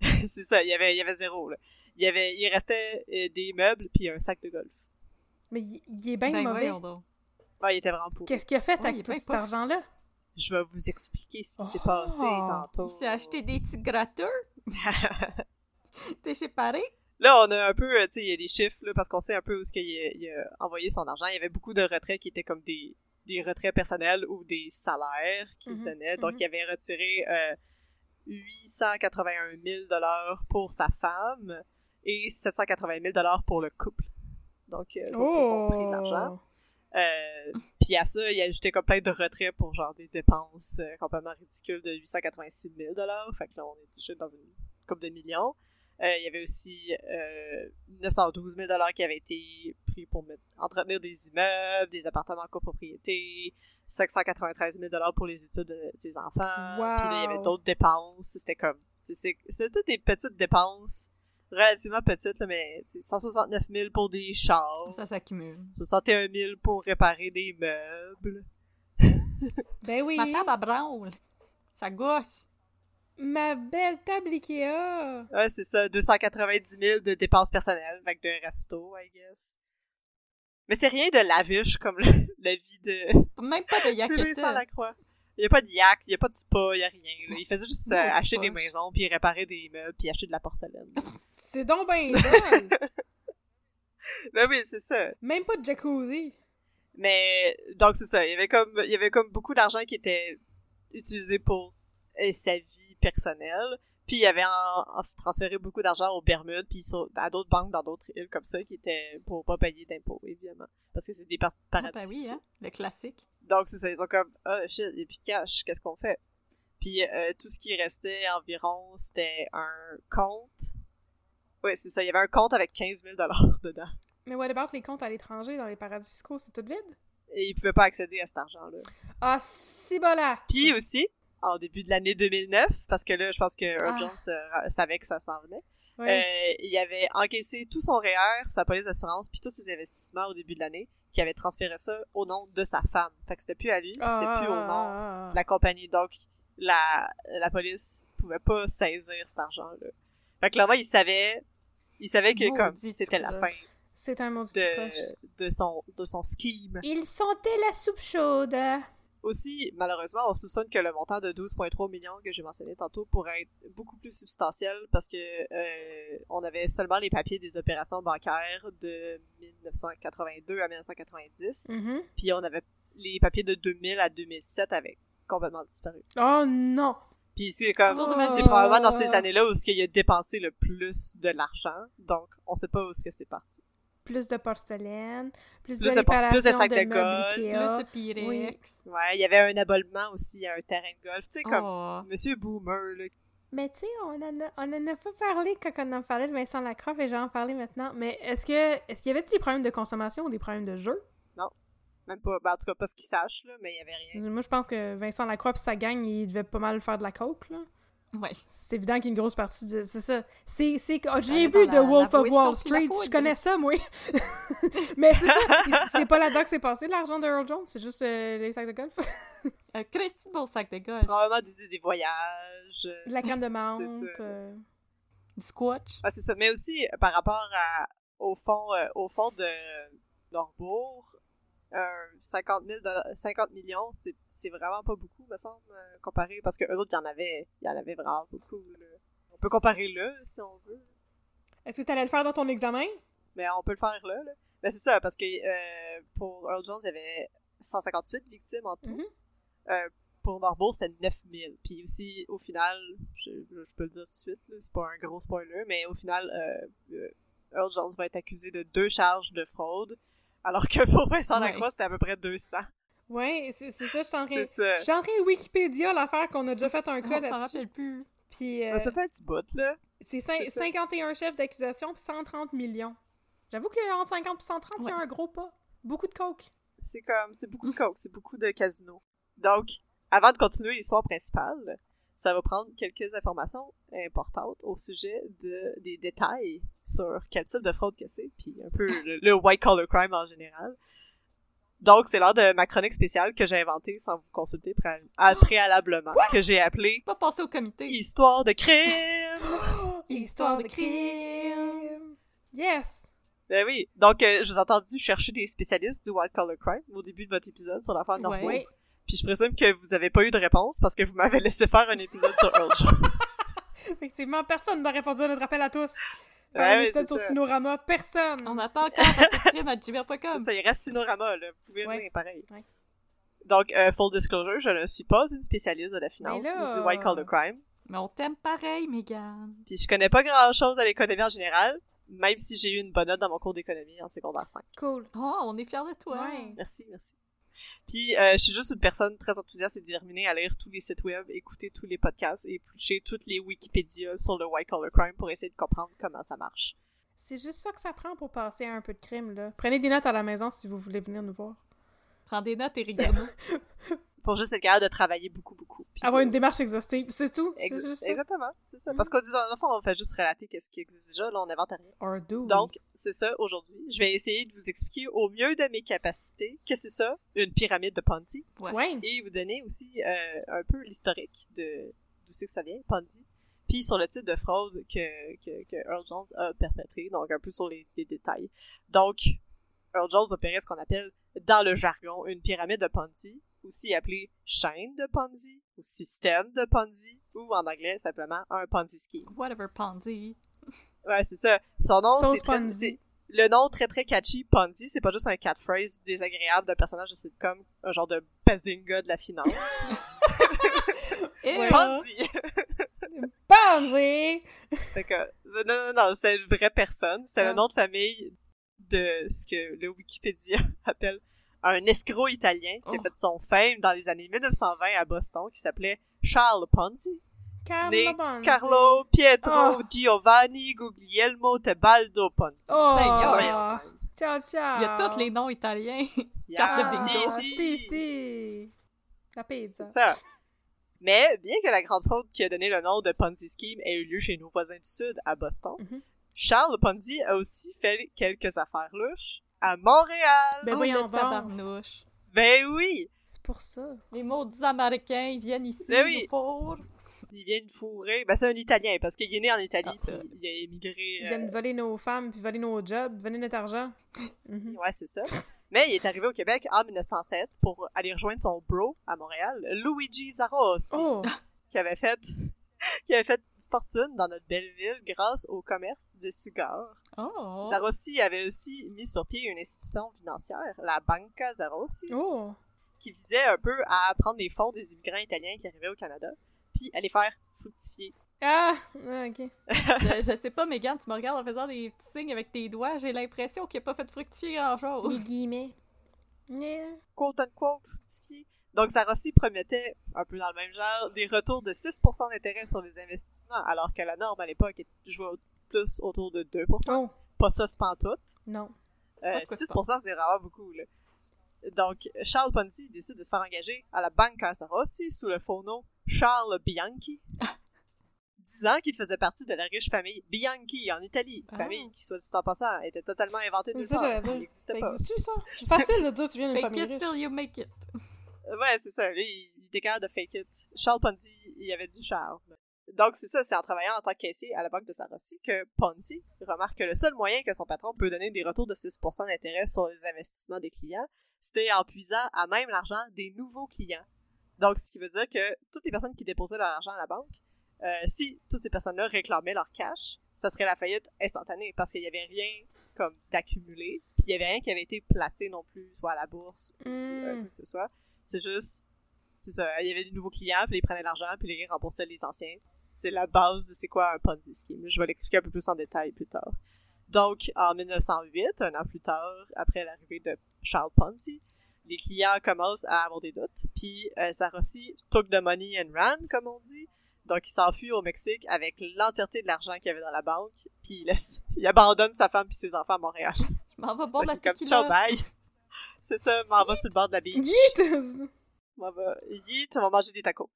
[laughs] c'est ça, il y avait, il y avait zéro. Là. Il, y avait, il restait euh, des meubles puis un sac de golf. Mais il, est bien Ben, mauvais. Ouais, il était vraiment pourri. Qu'est-ce qu'il a fait Ouais, avec tout cet argent-là? Je vais vous expliquer ce qui s'est Oh! passé tantôt. Il s'est acheté des petits gratteurs. [laughs] T'es chez Paris? Là, on a un peu, euh, tu sais, il y a des chiffres, là, parce qu'on sait un peu où est-ce qu'il a, il a envoyé son argent. Il y avait beaucoup de retraits qui étaient comme des, des retraits personnels ou des salaires qui se Mhm, donnaient. Donc, mhm. il avait retiré euh, 881 000 pour sa femme et 780 000 pour le couple. Donc, euh, ça, c'est son prix d'argent. Euh, puis à ça, il a ajouté comme plein de retraits pour genre des dépenses euh, complètement ridicules de 886 000 Fait que là, on est touché dans une coupe de millions. Euh, il y avait aussi euh, 912 000 qui avaient été pris pour mettre- entretenir des immeubles, des appartements en copropriété, 593 000 pour les études de ses enfants. Wow. Puis là, il y avait d'autres dépenses. C'était comme... c'est- c'est- C'était toutes des petites dépenses relativement petites, là, mais tu sais, 169 000 pour des chars. Ça s'accumule. 61 000 pour réparer des meubles. [laughs] Ben oui. Ma table à branle. Ça gauche. Ma belle table Ikea. Ouais, c'est ça, 290 000 de dépenses personnelles, avec de resto, I guess. Mais c'est rien de lavish comme le- la vie de Même pas de. [laughs] Lacroix. Il y a pas de yak, il y a pas de spa, il y a rien. là. Il faisait juste euh, acheter des maisons, puis réparer des meubles, puis acheter de la porcelaine. [laughs] C'est donc ben [laughs] ben oui, c'est ça. Même pas de jacuzzi. Mais donc c'est ça, il y avait comme il y avait comme beaucoup d'argent qui était utilisé pour euh, sa vie personnelle. Puis il avait en, en transféré beaucoup d'argent aux Bermudes puis sur- à d'autres banques dans d'autres îles comme ça qui étaient pour pas payer d'impôts évidemment parce que c'est des parties Ah, paradis. ben oui, hein. Le classique. Donc c'est ça, ils ont comme ah shit, il y a plus de cash, qu'est-ce qu'on fait Puis euh, tout ce qui restait environ c'était un compte. Ouais, c'est ça, il y avait un compte avec 15 000 dollars dedans Mais what about les comptes à l'étranger dans les paradis fiscaux? C'est tout vide? et ils pouvaient pas accéder à cet argent-là. Ah, si bolac! Puis aussi, en début de l'année 2009, parce que là, je pense que Earl Ah. Jones euh, savait que ça s'en venait, euh, il avait encaissé tout son REER, sa police d'assurance, puis tous ses investissements au début de l'année, qui avait transféré ça au nom de sa femme. Fait que c'était plus à lui, puis c'était Ah, plus au ah, nom ah, ah. de la compagnie. Donc, la, la police pouvait pas saisir cet argent-là. Fait que clairement, il savait, il savait que comme c'était la fin C'est un maudit de, de son, de son scheme. Ils sentaient la soupe chaude. Aussi, malheureusement, on soupçonne que le montant de 12,3 millions que j'ai mentionné tantôt pourrait être beaucoup plus substantiel parce que euh, on avait seulement les papiers des opérations bancaires de 1982 à 1990, Mhm. puis on avait les papiers de 2000 à 2007 avaient complètement disparu. Oh non! Puis c'est comme de ma- c'est probablement dans ces années-là où ce qu'il a dépensé le plus de l'argent, donc on sait pas où ce que c'est parti. Plus de porcelaine, plus, Plus de de plus de sacs de meubles golf, Plus de Pyrex. Oui. Ouais, il y avait un abonnement aussi à un terrain de golf, tu sais comme Oh. Monsieur Boomer là, Mais tu sais, on en, a, on en a pas parlé quand on en parlait de Vincent Lacroix, et j'en parler maintenant. Mais est-ce que est-ce qu'il y avait des problèmes de consommation ou des problèmes de jeu? Même pas, ben, en tout cas pas ce qu'ils sachent, là, mais il y avait rien. Moi, je pense que Vincent Lacroix et sa gang, ils devaient pas mal faire de la coke, là. Ouais. C'est évident qu'il y a une grosse partie de. C'est ça. C'est. oh, J'ai vu The Wolf la of Wall Street. Je connais ça, moi. [laughs] Mais c'est ça. C'est pas là-dedans que c'est passé, l'argent de Earl Jones. C'est juste euh, les sacs de golf. Un Christy bon sac de golf. Probablement des, des voyages. euh, De la crème de [laughs] menthe. Euh, Du squash. Ah, c'est ça. Mais aussi, euh, par rapport à, au fond, euh, au fond de Norbourg, euh, 50, 000 dollars- 50 millions, c'est, vraiment pas beaucoup, me semble, euh, comparé, parce que eux autres, il y en avait, il y en avait vraiment beaucoup, là. On peut comparer là, si on veut. Est-ce que t'allais le faire dans ton examen? Mais on peut le faire là, là. Mais c'est ça, parce que euh, pour Earl Jones, il y avait 158 victimes en tout. Mhm. Euh, pour Norbourg, c'est 9000. Puis aussi, au final, je, je peux le dire tout de suite, c'est pas un gros spoiler, mais au final, euh, euh, Earl Jones va être accusé de deux charges de fraude, alors que pour Vincent Ouais. Lacroix, c'était à peu près 200. Ouais, c'est ça, je suis en train. C'est ça. Je suis en train de Wikipédia l'affaire qu'on a déjà fait un s'en là-dessus. rappelle plus. Puis euh, ça fait un petit bout, là. c'est cin- c'est ça. 51 chefs d'accusation puis 130 millions. J'avoue qu'entre 50 et 130, il y a un gros pas. Beaucoup de coke. C'est comme, c'est beaucoup de coke, c'est beaucoup de casino. Donc, avant de continuer l'histoire principale, ça va prendre quelques informations importantes au sujet de, des détails sur quel type de fraude que c'est, puis un peu le, le white collar crime en général. Donc, c'est l'heure de ma chronique spéciale que j'ai inventée sans vous consulter pré- préalablement, que j'ai appelée Pas passer au comité. Histoire de crime! [gasps] Histoire de crime. Yes! Ben oui. Donc, euh, je vous ai entendu chercher des spécialistes du white collar crime au début de votre épisode sur l'affaire de Ouais. Puis je présume que vous avez pas eu de réponse parce que vous m'avez laissé faire un épisode sur Earl Jones. [laughs] Effectivement, personne n'a répondu à notre appel à tous. Ouais, un épisode sur ça. Cinorama, personne! On attend encore à gmail.com. ça, il reste Cinorama, là. Vous pouvez Ouais. venir, pareil. Ouais. Donc, euh, full disclosure, je ne suis pas une spécialiste de la finance là- ou du white collar crime. Mais on t'aime pareil, Megan. Puis je connais pas grand chose à l'économie en général, même si j'ai eu une bonne note dans mon cours d'économie en secondaire 5. Cool. Oh, on est fiers de toi. Ouais. Merci, merci. Puis, euh, je suis juste une personne très enthousiaste et déterminée à lire tous les sites web, écouter tous les podcasts et éplucher toutes les Wikipédia sur le white collar crime pour essayer de comprendre comment ça marche. C'est juste ça que ça prend pour passer à un peu de crime, là. Prenez des notes à la maison si vous voulez venir nous voir. Prends des notes et regarde-nous. [laughs] Faut juste être capable de travailler beaucoup, beaucoup. Puis Avoir de- une démarche exhaustive, c'est tout. Ex- C'est juste ça. Exactement, c'est ça. Parce qu'au dans le fond, on fait juste relater qu'est-ce qui existe déjà, là, on n'invente rien. Or do. Donc, c'est ça aujourd'hui. Je vais essayer de vous expliquer au mieux de mes capacités que c'est ça, une pyramide de Ponzi, Ouais. Ouais. et vous donner aussi euh, un peu l'historique de d'où c'est que ça vient, Ponzi, puis sur le type de fraude que, que, que Earl Jones a perpétré, donc un peu sur les, les détails. Donc, Earl Jones opérait ce qu'on appelle, dans le jargon, une pyramide de Ponzi, aussi appelée chaîne de Ponzi, ou système de Ponzi, ou en anglais, simplement un Ponzi scheme. Whatever, Ponzi. Ouais, c'est ça. Son nom, c'est Ponzi. le nom très très catchy, Ponzi, c'est pas juste un catchphrase désagréable d'un personnage de sitcom, un genre de bazinga de la finance. [laughs] Ponzi! [laughs] Ponzi! Fait que, non, non, non, c'est une vraie personne. C'est Ah. le nom de famille de ce que le Wikipédia [laughs] appelle un escroc italien qui a Oh. fait son fame dans les années 1920 à Boston, qui s'appelait Charles Ponzi. Carlo Né. Carlo Pietro Oh. Giovanni Guglielmo Tebaldo Ponzi. Oh! Seigneur. Ciao, ciao! il y a tous les noms italiens. [laughs] Yeah, Carte de Ah, bingo. si, si, si. si. La pizza. C'est ça. Mais bien que la grande fraude qui a donné le nom de Ponzi Scheme ait eu lieu chez nos voisins du Sud, à Boston, Mhm. Charles Ponzi a aussi fait quelques affaires louches à Montréal. Ben oh, voyons tabarnouche. Ben oui! C'est pour ça. Les maudits Américains, ils viennent ici, Ben oui. nous fourrent. Il vient de fourrer. Ben c'est un Italien, parce qu'il est né en Italie, Ah, puis euh. il a émigré... Ils euh, viennent voler nos femmes, puis voler nos jobs, voler notre argent. [laughs] Mhm. Ouais, c'est ça. Mais il est arrivé au Québec en 1907 pour aller rejoindre son bro à Montréal, Luigi Zarossi. Oh! qui avait fait qui avait fait fortune dans notre belle ville grâce au commerce de cigares. Oh. Zarossi avait aussi mis sur pied une institution financière, la Banca Zarossi, Oh! qui visait un peu à prendre les fonds des immigrants italiens qui arrivaient au Canada, puis à les faire fructifier. Ah! Ah, ok. [laughs] je, je sais pas, Megan, tu me regardes en faisant des petits signes avec tes doigts. J'ai l'impression qu'il a pas fait fructifier grand-chose. Les guillemets. Yeah. Quote unquote fructifier. Donc Zarossi promettait, un peu dans le même genre, des retours de 6% d'intérêt sur les investissements, alors que la norme à l'époque jouait au- plus autour de 2%. Oh! Pas ça, c'est tout. Non. Euh, Pas de quoi 6%, c'est vraiment beaucoup, là. Donc, Charles Ponzi décide de se faire engager à la Banca Zarossi sous le faux nom Charles Bianchi. [laughs] disant qu'il faisait partie de la riche famille Bianchi en Italie. Ah. Famille qui, soit dit en passant, était totalement inventée de C'est ça, j'allais dire. Ça pas. existe-tu, ça? C'est facile de dire que tu viens d'une famille it riche. till you make it. Ouais, c'est ça. Lui, il était capable de fake it. Charles Ponzi, il avait du charme. Donc, c'est ça, c'est en travaillant en tant que caissier à la banque de Sarossi que Ponzi remarque que le seul moyen que son patron peut donner des retours de 6% d'intérêt sur les investissements des clients, c'était en puisant à même l'argent des nouveaux clients. Donc, ce qui veut dire que toutes les personnes qui déposaient leur argent à la banque, euh, si toutes ces personnes-là réclamaient leur cash, ça serait la faillite instantanée parce qu'il y avait rien comme d'accumulé, puis il y avait rien qui avait été placé non plus, soit à la bourse ou euh, quoi que ce soit. C'est juste, c'est ça, il y avait des nouveaux clients, puis ils prenaient l'argent, puis ils remboursaient les anciens. C'est la base de c'est quoi un Ponzi scheme. Je vais l'expliquer un peu plus en détail plus tard. Donc, en 1908, un an plus tard, après l'arrivée de Charles Ponzi, les clients commencent à avoir des doutes, puis euh, Sarossi took the money and ran, comme on dit. Donc, il s'enfuit au Mexique avec l'entièreté de l'argent qu'il y avait dans la banque, puis il, laisse- il abandonne sa femme puis ses enfants à Montréal. Je m'en vais boire [laughs] la comme ciao, bye. [laughs] C'est ça, m'en va sur le bord de la beach. Yeet! On va, Yeet, on va manger des tacos.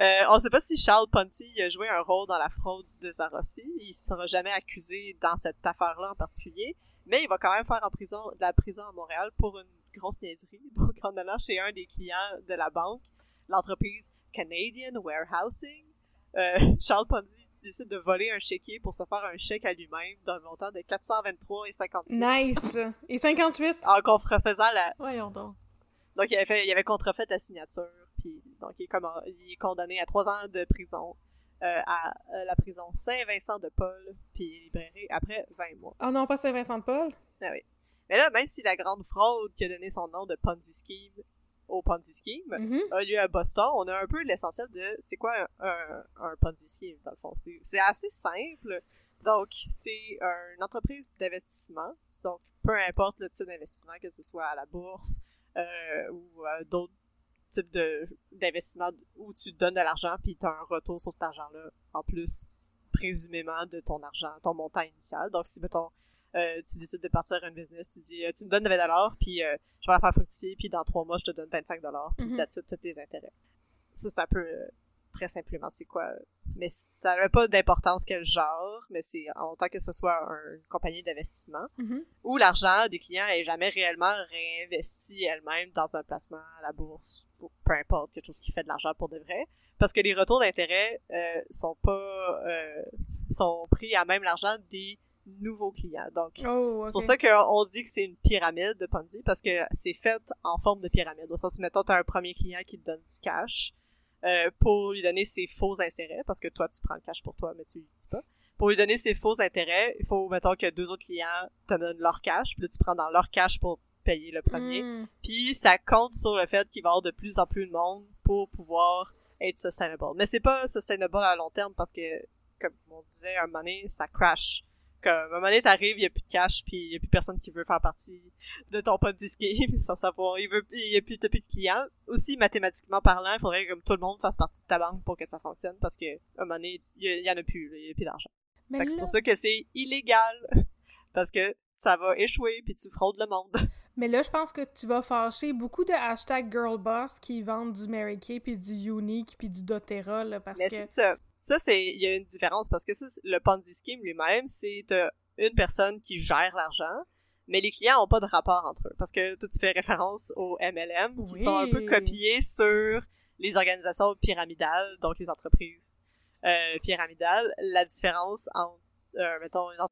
Euh, on sait pas si Charles Ponty a joué un rôle dans la fraude de Zarossi. Il sera jamais accusé dans cette affaire-là en particulier, mais il va quand même faire en prison, de la prison à Montréal pour une grosse niaiserie. [laughs] Donc, en allant chez un des clients de la banque, l'entreprise Canadian Warehousing, euh, Charles Ponty décide de voler un chéquier pour se faire un chèque à lui-même d'un montant de 423,58 Nice! Et 58? en contrefaisant la, Voyons donc. donc, il avait, fait, il avait contrefait la signature, puis donc il est, comme, il est condamné à trois ans de prison euh, à euh, la prison Saint-Vincent de Paul, puis il est libéré après 20 mois. Oh non, pas Saint-Vincent de Paul? Ah oui. Mais là, même si la grande fraude qui a donné son nom de Ponzi Scheme au Ponzi Scheme a lieu à Boston, on a un peu l'essentiel de c'est quoi un, un, un Ponzi Scheme, dans le fond. C'est assez simple. Donc, c'est une entreprise d'investissement. Donc, peu importe le type d'investissement, que ce soit à la bourse euh, ou euh, d'autres types de- d'investissements où tu donnes de l'argent puis tu as un retour sur cet argent-là, en plus, présumément, de ton argent, ton montant initial. Donc, si, mettons, tu décides de partir un business, tu dis, euh, tu me donnes 20 dollars, puis euh, je vais la faire fructifier, puis dans trois mois, je te donne 25 dollars, puis Mhm. that's it, tous tes intérêts. Ça, c'est un peu euh, très simplement, c'est quoi. euh, Mais ça n'avait pas d'importance quel genre, mais c'est en tant que ce soit un- une compagnie d'investissement, Mhm. où l'argent des clients est jamais réellement réinvesti elle-même dans un placement à la bourse, ou peu importe, quelque chose qui fait de l'argent pour de vrai, parce que les retours d'intérêt euh, sont pas euh, sont pris à même l'argent des nouveaux clients. Donc Oh, c'est pour ça qu'on dit que c'est une pyramide de Ponzi, parce que c'est fait en forme de pyramide. Au sens où, mettons, t'as un premier client qui te donne du cash euh, pour lui donner ses faux intérêts, parce que toi, tu prends le cash pour toi, mais tu lui dis pas. Pour lui donner ses faux intérêts, il faut, mettons, que deux autres clients te donnent leur cash, puis là, tu prends dans leur cash pour payer le premier. Mm. Puis ça compte sur le fait qu'il va y avoir de plus en plus de monde pour pouvoir être sustainable. Mais c'est pas sustainable à long terme parce que, comme on disait, un moment donné, ça crash. Comme, un moment donné, t'arrives, il y a plus de cash, puis il y a plus personne qui veut faire partie de ton Ponzi scheme, [laughs] sans savoir, il veut, il y a plus, t'as plus de clients. Aussi, mathématiquement parlant, il faudrait que comme tout le monde fasse partie de ta banque pour que ça fonctionne, parce que, un moment donné, il y, en a plus, il y a plus d'argent. C'est pour ça que c'est illégal. [laughs] Parce que ça va échouer, puis tu fraudes le monde. [laughs] Mais là, je pense que tu vas fâcher beaucoup de hashtag girlboss qui vendent du Mary Kay puis du Unique puis du doTERRA, là, parce Mais que... c'est ça. Ça, c'est, il y a une différence parce que ça, le Ponzi scheme lui-même, c'est une personne qui gère l'argent, mais les clients ont pas de rapport entre eux. Parce que toi, tu fais référence aux MLM, qui Oui. sont un peu copiés sur les organisations pyramidales, donc les entreprises euh, pyramidales. La différence entre, euh, mettons, une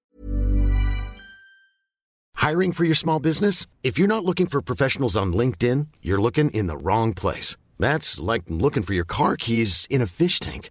Hiring for your small business? If you're not looking for professionals on LinkedIn, you're looking in the wrong place. That's like looking for your car keys in a fish tank.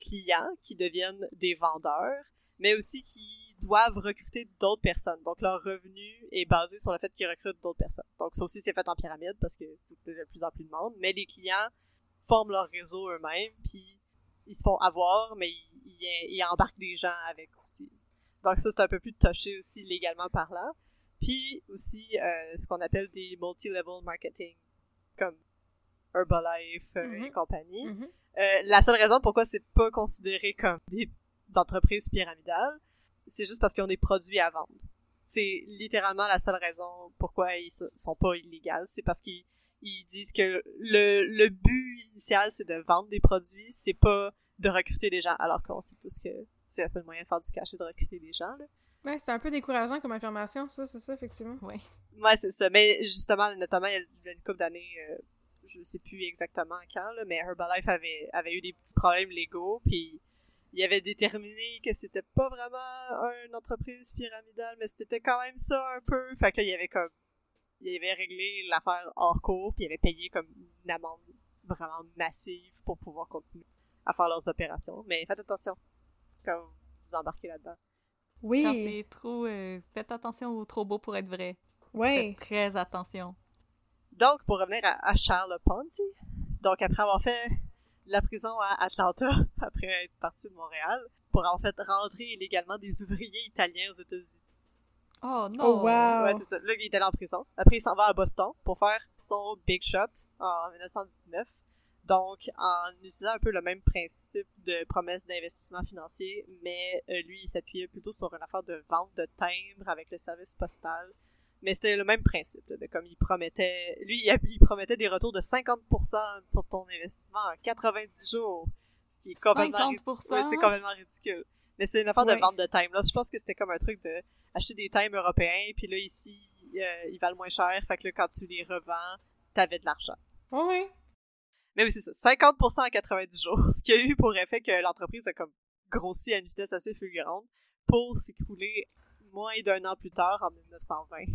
clients qui deviennent des vendeurs, mais aussi qui doivent recruter d'autres personnes. Donc leur revenu est basé sur le fait qu'ils recrutent d'autres personnes. Donc ça aussi c'est fait en pyramide parce que faut de plus en plus de monde, mais les clients forment leur réseau eux-mêmes puis ils se font avoir, mais ils, il, il embarque des gens avec aussi. Donc ça, c'est un peu plus touché aussi légalement parlant. Puis aussi, euh, ce qu'on appelle des multi-level marketing, comme Herbalife euh, Mhm. et compagnie. Mhm. Euh, la seule raison pourquoi c'est pas considéré comme des entreprises pyramidales, c'est juste parce qu'ils ont des produits à vendre. C'est littéralement la seule raison pourquoi ils sont pas illégaux. C'est parce qu'ils ils disent que le, le but initial, c'est de vendre des produits, c'est pas de recruter des gens, alors qu'on sait tous que c'est le seul moyen de faire du cash et de recruter des gens. Là. Ouais, c'est un peu décourageant comme affirmation, ça, c'est ça, effectivement. Ouais. Ouais, c'est ça. Mais justement, notamment, il y a- il y a une couple d'années, euh, je sais plus exactement quand, là, mais Herbalife avait, avait eu des petits problèmes légaux, puis il avait déterminé que c'était pas vraiment une entreprise pyramidale, mais c'était quand même ça un peu. Fait que là, il avait comme, il avait réglé l'affaire hors cours, puis il avait payé comme une amende vraiment massive pour pouvoir continuer à faire leurs opérations. Mais faites attention quand vous embarquez là-dedans. Quand Oui, c'est trop... euh, faites attention au trop beau pour être vrai. ouais. Faites très attention. Donc, pour revenir à, à Charles Ponzi, donc après avoir fait la prison à Atlanta, [laughs] après être parti de Montréal, pour avoir fait rentrer illégalement des ouvriers italiens aux États-Unis. Oh non! Oh, wow. Ouais, c'est ça. Là, il est allé en prison. Après, il s'en va à Boston pour faire son Big Shot en 1919. Donc, en utilisant un peu le même principe de promesse d'investissement financier, mais euh, lui, il s'appuyait plutôt sur une affaire de vente de timbres avec le service postal. Mais c'était le même principe, là, de comme il promettait... Lui, il, il promettait des retours de 50% sur ton investissement en 90 jours. Ce qui est complètement... 50%? ridicule. Ouais, c'est complètement ridicule. Mais c'est une affaire de vente de timbres. Là, je pense que c'était comme un truc de acheter des timbres européens, puis là, ici, euh, ils valent moins cher. Fait que là, quand tu les revends, t'avais de l'argent. Ouais. Mais oui, c'est ça. 50% en 90 jours. [laughs] Ce qui a eu pour effet que l'entreprise a comme grossi à une vitesse assez fulgurante pour s'écrouler moins d'un an plus tard, en 1920.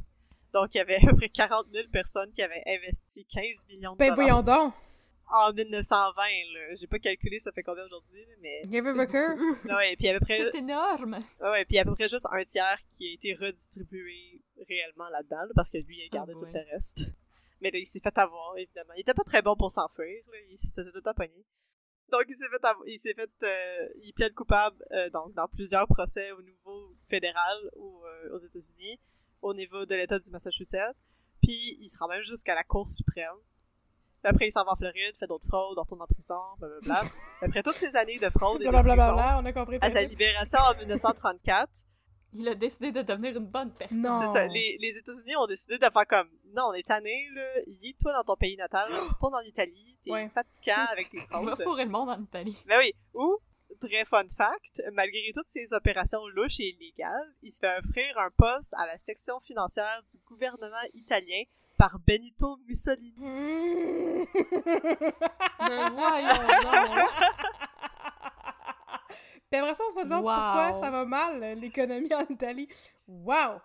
Donc, il y avait à peu près 40 000 personnes qui avaient investi 15 millions de Ben, dollars voyons donc. en 1920. là. J'ai pas calculé ça fait combien aujourd'hui, mais... Gavin Booker. Ouais, puis à peu près... C'est énorme! Ouais, puis à peu près juste un tiers qui a été redistribué réellement là-dedans, là, parce que lui, il a gardé Ah, tout ouais. le reste. [laughs] Mais là, il s'est fait avoir, évidemment. Il était pas très bon pour s'enfuir, là, il se faisait tout temps pogner. Donc, il s'est fait, avo- il s'est fait, euh, il plaide coupable, euh, donc, dans plusieurs procès au niveau fédéral ou euh, aux États-Unis, au niveau de l'État du Massachusetts, puis il se rend même jusqu'à la Cour suprême. Puis après, il s'en va en Floride, fait d'autres fraudes, on retourne en prison, blablabla. [laughs] Après toutes ces années de fraude et de Blablabla, prison, on a compris. le à sa libération en 1934, Il a décidé de devenir une bonne personne. Non. C'est ça. Les, les États-Unis ont décidé de faire comme non, on est tanné, là. Y toi dans ton pays natal, [gasps] retourne en Italie, t'es Ouais. fatigant avec tes On [laughs] va fraudes. fourrer le monde en Italie. Mais oui. Ou, très fun fact, malgré toutes ces opérations louches et illégales, il se fait offrir un poste à la section financière du gouvernement italien par Benito Mussolini. [laughs] Mais voyons donc! Puis après ça, on se demande Wow. pourquoi ça va mal, l'économie en Italie. Wow!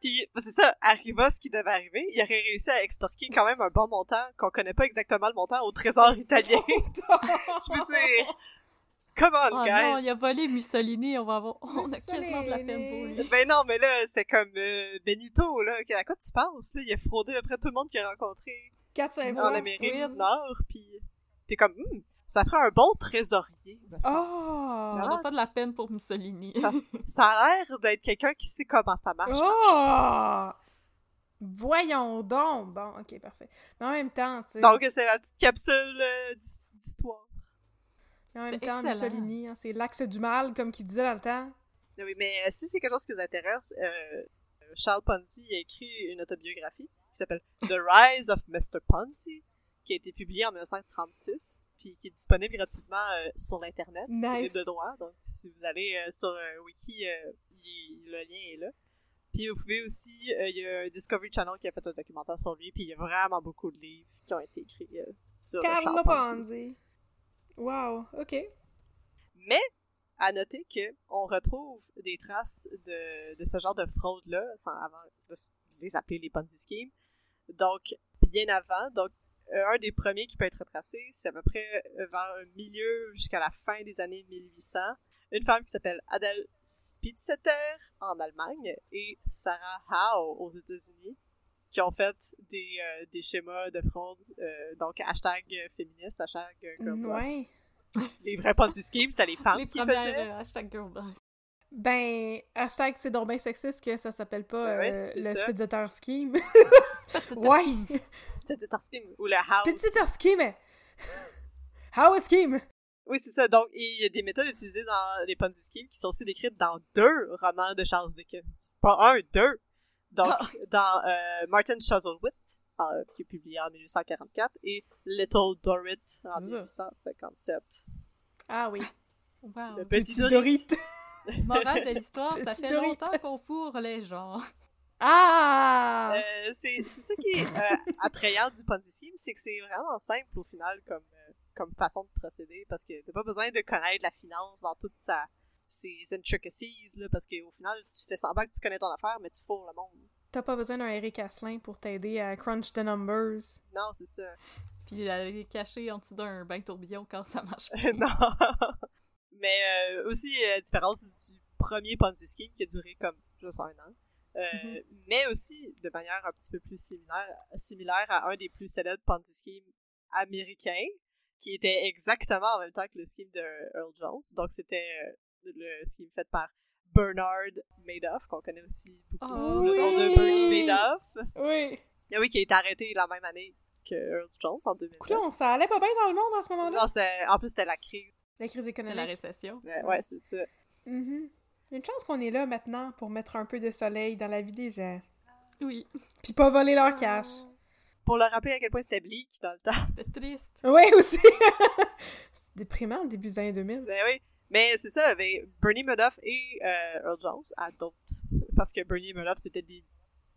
Puis, c'est ça, arriva ce qui devait arriver. Il aurait réussi à extorquer quand même un bon montant, qu'on connaît pas exactement le montant, au trésor italien. [laughs] [laughs] Je veux dire, come on, Oh guys! non, il a volé Mussolini, on va avoir... On a quasiment de la peine pour lui. Ben non, mais là, c'est comme euh, Benito, là. À quoi tu penses, là? Il a fraudé à peu près tout le monde qu'il a rencontré 4-5 en. Amérique du Nord, puis t'es comme, Hmm, ça ferait un bon trésorier, semble. Oh! On n'a pas de la peine pour Mussolini. Ça, ça a l'air d'être quelqu'un qui sait comment ça marche. Oh! Voyons donc! Bon, ok, parfait. Mais en même temps, tu sais. Donc, c'est la petite capsule euh, d'his- en même temps, excellent. Mussolini, hein, c'est l'axe du mal, comme qu'il disait dans le temps. Ah Oui, mais euh, si c'est quelque chose qui vous intéresse, euh, Charles Ponzi a écrit une autobiographie qui s'appelle The Rise of Mr. Ponzi, qui a été publiée en 1936, puis qui est disponible gratuitement euh, sur l'Internet, Nice. de droit. Donc, si vous allez euh, sur wiki, euh, le lien est là. Puis vous pouvez aussi, euh, il y a un Discovery Channel qui a fait un documentaire sur lui, puis il y a vraiment beaucoup de livres qui ont été écrits euh, sur euh, Carlo Charles Ponzi. Ponzi. Wow, ok. Mais à noter que on retrouve des traces de, de ce genre de fraude-là, sans avant de les appeler les Ponzi schemes. Donc, bien avant, donc euh, un des premiers qui peut être retracé, c'est à peu près euh, vers le milieu jusqu'à la fin des années 1800. Une femme qui s'appelle Adele Spitzeter en Allemagne et Sarah Howe aux États-Unis qui ont fait des, euh, des schémas de fraude, euh, donc hashtag féministe, hashtag euh, girl. Ouais. Les vrais Ponzi schemes, c'était les femmes Les qui faisaient. hashtag girl boss. Ben, hashtag c'est donc bien sexiste que ça s'appelle pas ouais, c'est le ça. Speditor Scheme. [laughs] ouais! Un scheme. Ou le house. Speditor Scheme! How a scheme! Oui, c'est ça. Donc, il y a des méthodes utilisées dans les Ponzi schemes qui sont aussi décrites dans deux romans de Charles Dickens. Pas un, deux. Donc, Ah. dans euh, Martin Chuzzlewit, euh, qui est publié en 1844, et Little Dorrit en C'est ça. 1857. Ah oui. Wow. Le petit, Petit Dorrit. Dorit. [laughs] Morale de l'histoire, ça fait Dorit. longtemps qu'on fourre les gens. Ah! Euh, c'est c'est ça qui est attrayant du Ponzi scheme, c'est que c'est vraiment simple au final comme, comme façon de procéder, parce que t'as pas besoin de connaître la finance dans toute sa ses intricacies, là, parce qu'au final, tu fais semblant que tu connais ton affaire, mais tu fourres le monde. T'as pas besoin d'un Eric Asselin pour t'aider à crunch the numbers. Non, c'est ça. Puis elle est cachée en dessous d'un bain tourbillon quand ça marche [laughs] pas. non. [laughs] Mais euh, aussi, euh, différence du premier Ponzi scheme qui a duré comme juste un an. Euh, Mhm. Mais aussi, de manière un petit peu plus similaire, similaire à un des plus célèbres Ponzi schemes américains, qui était exactement en même temps que le scheme de Earl Jones. Donc, c'était le scheme fait par Bernard Madoff, qu'on connaît aussi beaucoup Oh, sous le nom de oui! Bernie Madoff. Oui. Et oui, qui a été arrêté la même année que Earl Jones, en 2009. Coudon, ça allait pas bien dans le monde à ce moment-là? Non, c'est- en plus, c'était la crise. La crise économique. la récession. Ouais, ouais, c'est ça. Il y a une chance qu'on est là maintenant pour mettre un peu de soleil dans la vie des gens. Oui, Puis pas voler leur cash. Pour leur rappeler à quel point c'était bleak dans le temps. c'est triste. [laughs] Ouais, aussi! [laughs] C'est déprimant, début des années 2000. Ben oui. Mais c'est ça, ben, Bernie Madoff et euh, Earl Jones, adultes. Parce que Bernie Madoff, c'était des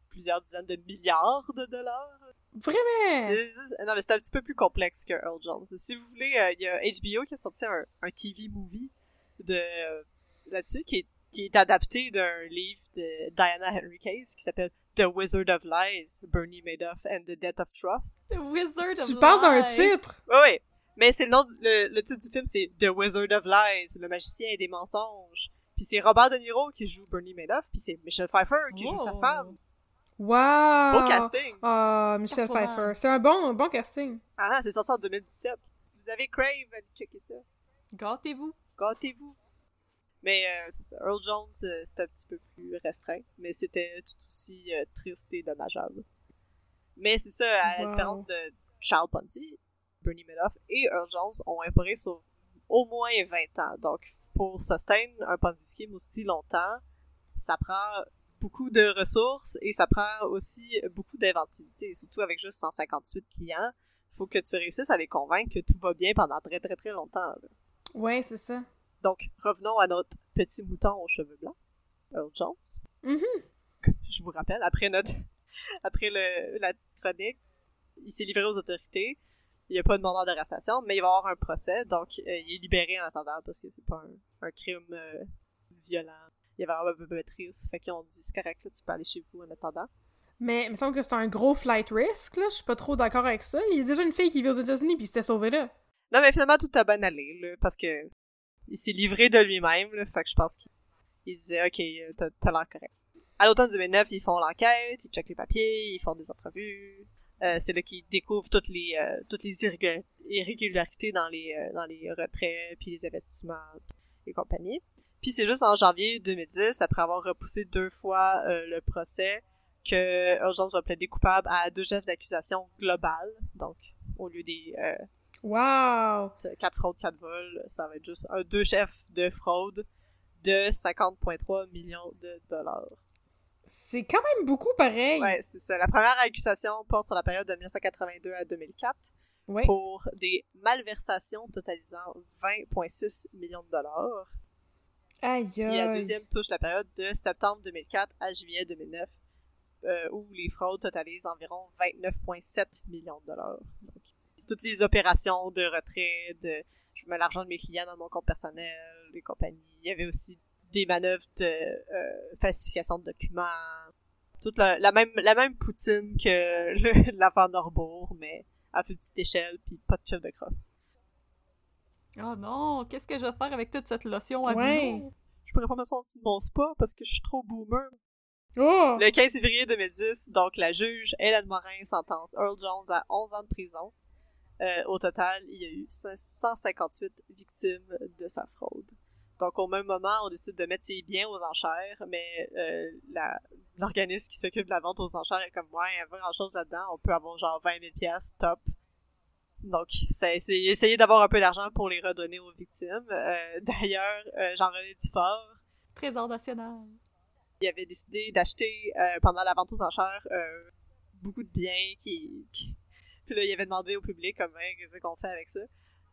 plusieurs dizaines de milliards de dollars. Vraiment! C'est- c'est- non, mais c'est un petit peu plus complexe que Earl Jones. Si vous voulez, euh, il y a HBO qui a sorti un, un TV movie de euh, là-dessus qui est, qui est adapté d'un livre de Diana Henry Case qui s'appelle The Wizard of Lies, Bernie Madoff and the Death of Trust. The Wizard of Tu parles d'un Lies. titre! Oui, oui. Mais c'est le nom, le, le titre du film, c'est The Wizard of Lies, le magicien des mensonges. Puis c'est Robert De Niro qui joue Bernie Madoff, puis c'est Michelle Pfeiffer qui joue sa Oh. femme. Wow! Beau casting. Ah, Michel Quatre fois. Pfeiffer. C'est un bon, un bon casting. Ah, c'est sorti en 2017. Si vous avez Crave, allez checker ça. Gâtez-vous. Gâtez-vous. Mais euh, c'est ça. Earl Jones, euh, c'était un petit peu plus restreint, mais c'était tout aussi euh, triste et dommageable. Mais c'est ça, à la Wow. différence de Charles Ponty, Bernie Madoff et Earl Jones ont imploré sur au moins 20 ans. Donc, pour sustain un Ponzi scheme aussi longtemps, ça prend beaucoup de ressources et ça prend aussi beaucoup d'inventivité, surtout avec juste 158 clients. Il faut que tu réussisses à les convaincre que tout va bien pendant très très très longtemps. Ouais, c'est ça. Donc, revenons à notre petit mouton aux cheveux blancs, Earl Jones. Mhm. Je vous rappelle, après notre, [laughs] après le, la petite chronique, il s'est livré aux autorités. Il n'y a pas de mandat d'arrestation, mais il va y avoir un procès, donc euh, il est libéré en attendant parce que c'est pas un, un crime euh, violent. Il y avait un maîtrise, fait qu'ils ont dit c'est correct, là, tu peux aller chez vous en attendant. Mais il me semble que c'est un gros flight risk, là. Je suis pas trop d'accord avec ça. Il y a déjà une fille qui vit aux États-Unis puis s'était sauvée là. Non, mais finalement, tout a bien allé, là, parce que il s'est livré de lui-même, là, fait que je pense qu'il il disait, OK, euh, t'as l'air correct. À l'automne 2009, ils font l'enquête, ils checkent les papiers, ils font des entrevues. Euh, c'est là qu'ils découvrent toutes les euh, toutes les irrég- irrégularités dans les euh, dans les retraits puis les investissements et compagnie. Puis c'est juste en janvier 2010, après avoir repoussé deux fois euh, le procès, que Urgence va plaider coupable à deux chefs d'accusation globales, donc au lieu des euh, Wow! quatre fraudes, quatre vols, ça va être juste un deux chefs de fraude de 50,3 millions de dollars. C'est quand même beaucoup pareil. Ouais, c'est ça. La première accusation porte sur la période de 1982 à 2004 Ouais. pour des malversations totalisant 20,6 millions de dollars. Aïe, Puis la deuxième touche la période de septembre 2004 à juillet 2009, euh, où les fraudes totalisent environ 29,7 millions de dollars. Donc, toutes les opérations de retrait, de je mets l'argent de mes clients dans mon compte personnel, les compagnies. Il y avait aussi des manœuvres de euh, falsification de documents. Toute la, la même la même poutine que [laughs] l'affaire Norbourg, mais à plus petite échelle, puis pas de chef de crosse. Oh non, qu'est-ce que je vais faire avec toute cette lotion à Ouais. Je pourrais pas me sentir de mon spa parce que je suis trop boomer. Oh! Le 15 février 2010, donc la juge Hélène Morin sentence Earl Jones à 11 ans de prison Euh, au total, il y a eu 158 victimes de sa fraude. Donc, au même moment, on décide de mettre ses biens aux enchères, mais euh, l'organisme qui s'occupe de la vente aux enchères est comme, ouais, il y a pas grand-chose là-dedans. On peut avoir genre 20 000 piastres, top. Donc, c'est essayer, d'avoir un peu d'argent pour les redonner aux victimes. Euh, [laughs] D'ailleurs, euh, Jean-René Dufort, Trésor national. il avait décidé d'acheter euh, pendant la vente aux enchères beaucoup de biens qui, qui- puis là il avait demandé au public comme Hey, qu'est-ce qu'on fait avec ça?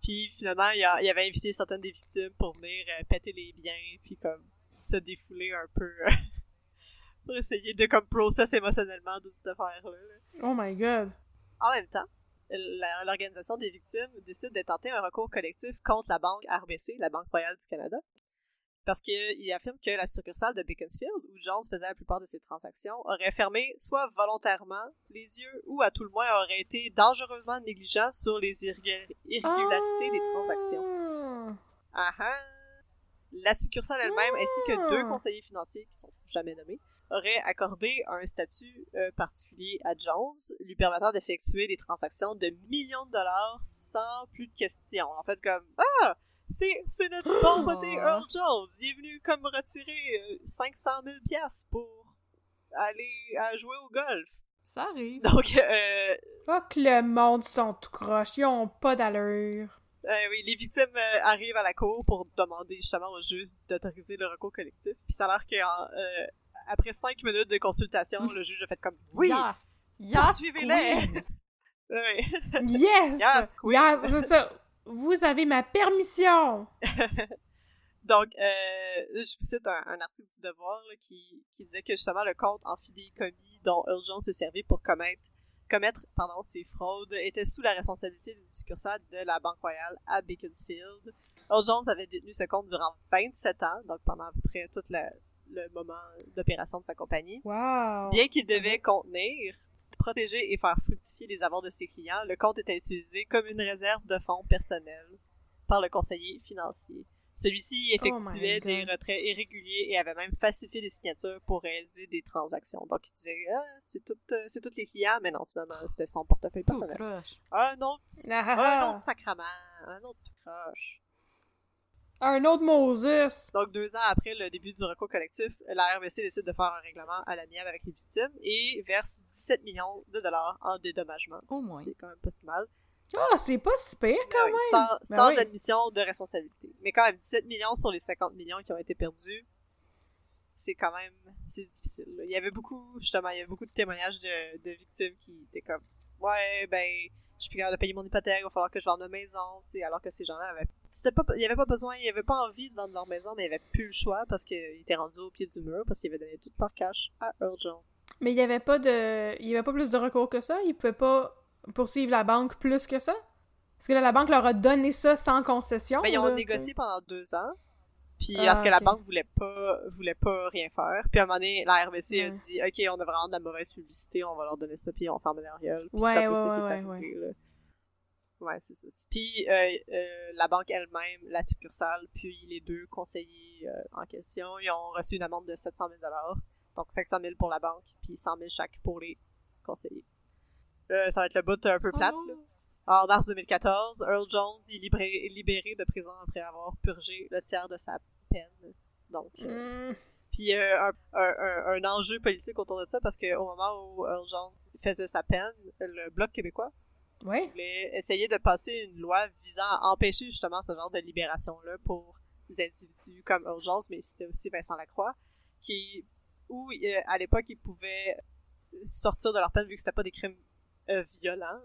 Puis finalement il, a- il avait invité certaines des victimes pour venir euh, péter les biens puis comme se défouler un peu euh, [laughs] pour essayer de comme process émotionnellement de cette affaire là Oh my god. en même temps l'organisation des victimes décide de tenter un recours collectif contre la banque RBC, la Banque Royale du Canada, parce qu'il affirme que la succursale de Beaconsfield, où Jones faisait la plupart de ses transactions, aurait fermé soit volontairement les yeux ou à tout le moins aurait été dangereusement négligent sur les irré- irrégularités des transactions. Ah. Ah ah. La succursale elle-même, ainsi que Ah. deux conseillers financiers qui sont jamais nommés, auraient accordé un statut euh, particulier à Jones, lui permettant d'effectuer des transactions de millions de dollars sans plus de questions. En fait, comme Ah! C'est, c'est notre bon poté Earl Jones! Il est venu comme retirer euh, 500 000 piastres pour aller à jouer au golf. Ça arrive. Donc, euh, Oh que le monde sont tout croche, ils ont pas d'allure. Euh, oui, les victimes euh, arrivent à la cour pour demander justement au juge d'autoriser le recours collectif. Puis ça a l'air qu'après cinq minutes de consultation, le juge a fait comme oui, Yes! Yes, poursuivez-les. queen! [laughs] Ouais. Yes! [laughs] Yes, queen. Yes, c'est ça. Vous avez ma permission. [laughs] Donc, euh, je vous cite un, un article du Devoir là, qui, qui disait que justement le compte en fidéicommis dont Jones s'est servi pour commettre, commettre pardon, ces fraudes était sous la responsabilité d'une succursale de la Banque Royale à Beaconsfield. Jones avait détenu ce compte durant 27 ans, donc pendant à peu près tout la- le moment d'opération de sa compagnie. Wow. Bien qu'il devait contenir, protéger et faire fructifier les avoirs de ses clients, le compte était utilisé comme une réserve de fonds personnels par le conseiller financier. Celui-ci effectuait Oh my des retraits irréguliers et avait même falsifié des signatures pour réaliser des transactions. Donc il disait ah, c'est tout, euh, c'est tous les clients, mais non, finalement, c'était son portefeuille personnel. Un autre, Ah, [laughs] un autre sacrement, un autre croche. Un autre Moses. Donc, deux ans après le début du recours collectif, la RBC décide de faire un règlement à l'amiable avec les victimes et verse 17 millions de dollars en dédommagement. Au moins. C'est quand même pas si mal. Ah, c'est pas si pire quand Ouais, même. Sans, Ben sans oui. admission de responsabilité. Mais quand même, 17 millions sur les 50 millions qui ont été perdus, c'est quand même, c'est difficile. là. Il y avait beaucoup, justement, il y avait beaucoup de témoignages de, de victimes qui étaient comme, ouais, ben, je suis plus capable de payer mon hypothèque, il va falloir que je vende ma maison, tu sais, alors que ces gens-là avaient, c'était pas, il avait pas besoin, il avait pas envie de vendre leur maison, mais ils avaient plus le choix parce qu'ils étaient rendus au pied du mur parce qu'ils avaient donné tout leur cash à Jones. Mais il y avait pas de. Il y avait pas plus de recours que ça? Ils pouvaient pas poursuivre la banque plus que ça? Parce que là, la banque leur a donné ça sans concession. Mais Ben, ils ont là, négocié pendant deux ans. Puis Ah, parce que la banque voulait pas voulait pas rien faire. Puis à un moment donné, la RBC a dit OK, on a vraiment de la mauvaise publicité, on va leur donner ça puis on ferme leur gueule. Puis Ouais, c'est un peu ouais, ça qui ouais, est ouais, arrivé, là. Ouais, c'est ça. Puis euh, euh, la banque elle-même, la succursale, puis les deux conseillers euh, en question, ils ont reçu une amende de 700 000 Donc 500 000 pour la banque, puis 100 000 chaque pour les conseillers. Euh, ça va être le bout un peu Oh plate, non. là. En mars 2014, Earl Jones est libéré, de prison après avoir purgé le tiers de sa peine. Donc, euh, Hmm. puis euh, un, un, un, un enjeu politique autour de ça parce qu'au moment où Earl Jones faisait sa peine, le Bloc québécois Ouais. voulait essayer de passer une loi visant à empêcher justement ce genre de libération-là pour des individus comme Earl Jones, mais c'était aussi Vincent Lacroix, qui, où euh, à l'époque ils pouvaient sortir de leur peine vu que c'était pas des crimes euh, violents.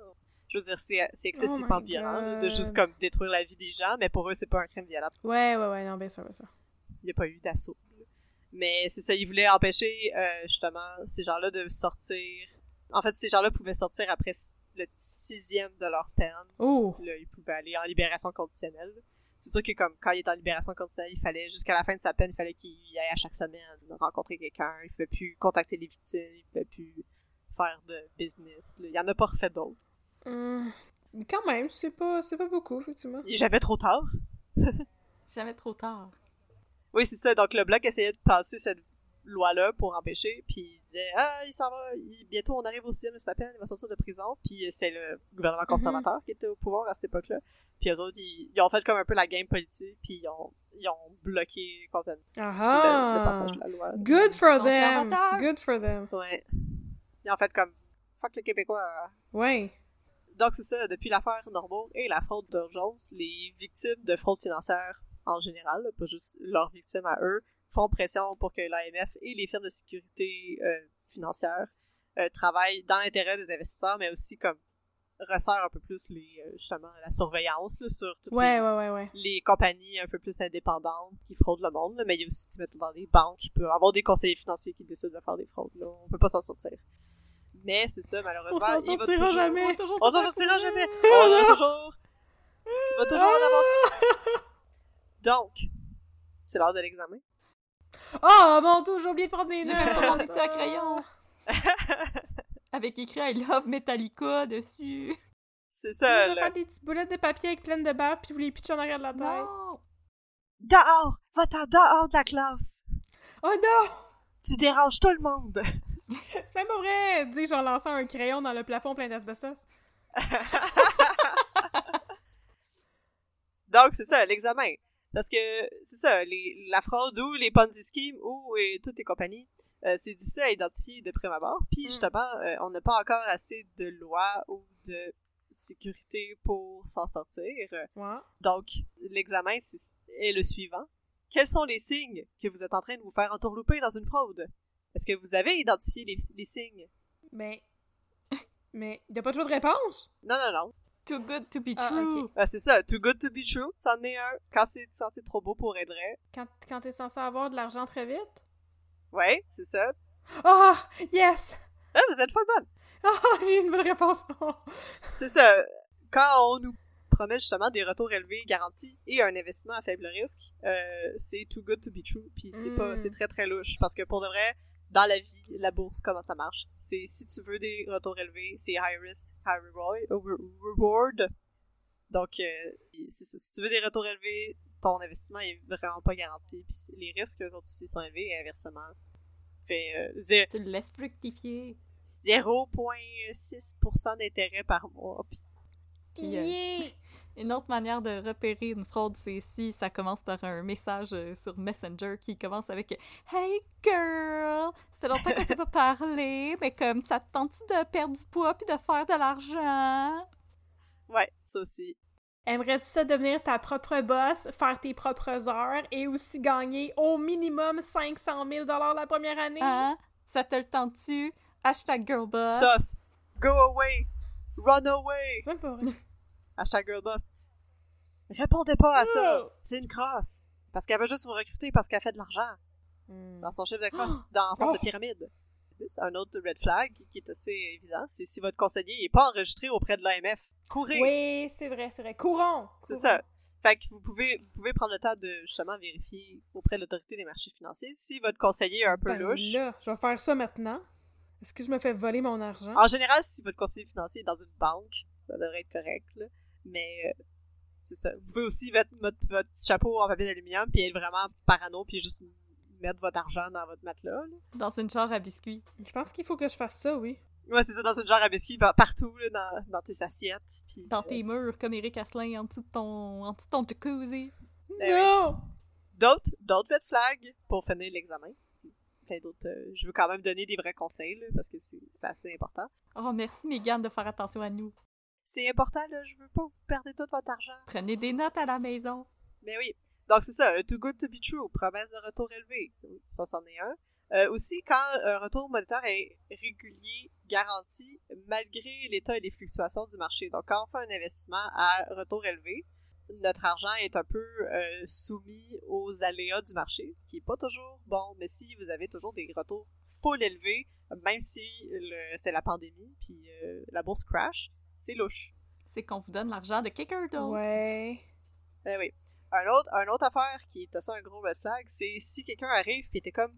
Je veux dire, c'est c'est excessivement violent là, de juste comme détruire la vie des gens, mais pour eux c'est pas un crime violent Ouais, ouais, ouais, non, bien sûr, bien sûr. il n'y a pas eu d'assaut. Mais c'est ça, ils voulaient empêcher euh, justement ces gens-là de sortir. En fait, ces gens-là pouvaient sortir après le sixième de leur peine. Oh! Là, ils pouvaient aller en libération conditionnelle. C'est sûr que comme quand il était en libération conditionnelle, il fallait jusqu'à la fin de sa peine, il fallait qu'il y aille à chaque semaine rencontrer quelqu'un. Il pouvait plus contacter les victimes, il pouvait plus faire de business. là. Il y en a pas refait d'autres. Mais quand même, c'est pas, c'est pas beaucoup, effectivement. Et J'avais trop tard. [laughs] Jamais trop tard. Oui, c'est ça. Donc le bloc essayait de passer cette loi-là pour empêcher, puis il disait « Ah, il s'en va, il- bientôt on arrive au sixième peine, il va sortir de prison. » Puis c'est le gouvernement conservateur qui était au pouvoir à cette époque-là. Puis eux autres, ils, ils ont fait comme un peu la game politique, puis ils ont, ils ont bloqué complètement le, le Ah passage de la loi. Good for them! Conservateur. Good for them. Ouais. Ils ont fait comme « Fuck les Québécois! » Ouais. Donc c'est ça, depuis l'affaire Normo et la fraude d'urgence, les victimes de fraude financière en général, pas juste leurs victimes à eux, font pression pour que l'AMF et les firmes de sécurité euh, financière euh, travaillent dans l'intérêt des investisseurs, mais aussi comme resserrent un peu plus les euh, justement la surveillance là, sur toutes Ouais, les, ouais, ouais, ouais. les compagnies un peu plus indépendantes qui fraudent le monde, là, mais il y a aussi, tu mettons, dans des banques, il peut avoir des conseillers financiers qui décident de faire des fraudes, là. On peut pas s'en sortir. Mais c'est ça, malheureusement, On s'en sortira toujours... jamais. On va toujours On s'en sortira jamais! On va toujours... Il va toujours en avoir... Donc, c'est l'heure de l'examen. Oh mon dieu, j'ai oublié de prendre des J'ai notes! pas mon à crayon. [laughs] Avec écrit I love Metallica dessus. C'est ça, je vais faire des petites boulettes de papier avec pleine de bave puis vous les pitcher en arrière de la tête. Non! Dehors! Va-t'en dehors de la classe! Oh non! Tu déranges tout le monde! C'est même pas vrai! Dis, j'en lançais un crayon dans le plafond plein d'asbestos. [laughs] Donc, c'est ça, l'examen. Parce que, c'est ça, les, la fraude ou les Ponzi schemes ou et toutes les compagnies, euh, c'est difficile à identifier de prime abord. Puis, Mm. justement, euh, on n'a pas encore assez de lois ou de sécurité pour s'en sortir. Ouais. Donc, l'examen c'est- est le suivant. Quels sont les signes que vous êtes en train de vous faire entourlouper dans une fraude? Est-ce que vous avez identifié les, les signes? Mais. [laughs] Mais, y a pas choix de réponse? Non, non, non. Too good to be Ah, true. ok. Ah, c'est ça, too good to be true, c'en est un. Quand c'est quand c'est trop beau pour être vrai. Quand, quand t'es censé avoir de l'argent très vite? Ouais, c'est ça. Oh! Yes! Ah, vous êtes full bonne. Oh, [laughs] j'ai une bonne réponse! [laughs] C'est ça. Quand on nous promet justement des retours élevés garantis et un investissement à faible risque, euh, c'est too good to be true. Puis c'est pas, Mm. c'est très très louche parce que pour de vrai, dans la vie, la bourse, comment ça marche C'est si tu veux des retours élevés, c'est high risk, high reward. euh. Donc euh, c'est ça. Si tu veux des retours élevés, ton investissement est vraiment pas garanti. Puis les risques eux autres aussi sont élevés et inversement. Fait euh, zé- Tu le laisses fructifier. 0,6% d'intérêt par mois. Puis Puis, Yeah! Une autre manière de repérer une fraude, c'est si ça commence par un message euh, sur Messenger qui commence avec Hey girl, ça fait longtemps qu'on s'est pas parlé, mais comme ça te tente de perdre du poids puis de faire de l'argent? ouais, ça aussi. Aimerais-tu ça devenir ta propre boss, faire tes propres heures et aussi gagner au minimum 500 000 la première année? Hein? Ça te le tente-tu? Hashtag girlboss. Sus. Go away. Run away. Hashtag girlboss. Répondez pas à ça. C'est une crosse. Parce qu'elle veut juste vous recruter parce qu'elle fait de l'argent Hmm. dans son chiffre de [gasps] crosse, dans en forme de Oh. pyramide. C'est un autre red flag qui est assez évident. C'est si votre conseiller n'est pas enregistré auprès de l'AMF. Courez. Oui, c'est vrai, c'est vrai. Courons! C'est ça. Fait que vous pouvez, vous pouvez prendre le temps de justement vérifier auprès de l'autorité des marchés financiers si votre conseiller est un peu Ben louche. là, je vais faire ça maintenant. Est-ce que je me fais voler mon argent? En général, si votre conseiller financier est dans une banque, ça devrait être correct, là. Mais euh, c'est ça. Vous pouvez aussi mettre votre, votre petit chapeau en papier d'aluminium puis être vraiment parano puis juste mettre votre argent dans votre matelas. Là. Dans une genre à biscuits. Je pense qu'il faut que je fasse ça, oui. Ouais, c'est ça, dans une genre à biscuits par- partout, là, dans, dans tes assiettes. Puis, Dans euh, tes murs, comme Eric Asselin, en dessous de ton, en dessous de ton jacuzzi. Eh non! d'autres, d'autres red flags pour finir l'examen. Plein d'autres. euh, je veux quand même donner des vrais conseils, là, parce que c'est, c'est assez important. Oh, merci, Mégane, de faire attention à nous. C'est important, là, je veux pas que vous perdez tout votre argent. Prenez des notes à la maison. Mais oui. Donc, c'est ça, un too good to be true, promesse de retour élevé. Ça, c'en est un. Euh, aussi, quand un retour monétaire est régulier, garanti, malgré l'état et les fluctuations du marché. Donc, quand on fait un investissement à retour élevé, notre argent est un peu euh, soumis aux aléas du marché, qui est pas toujours bon. Mais si vous avez toujours des retours full élevés, même si c'est la pandémie, puis euh, la bourse crash, c'est louche. C'est qu'on vous donne l'argent de quelqu'un d'autre. Ouais. Ben oui. Un autre, un autre affaire qui est assez un gros red flag, c'est si quelqu'un arrive pis était comme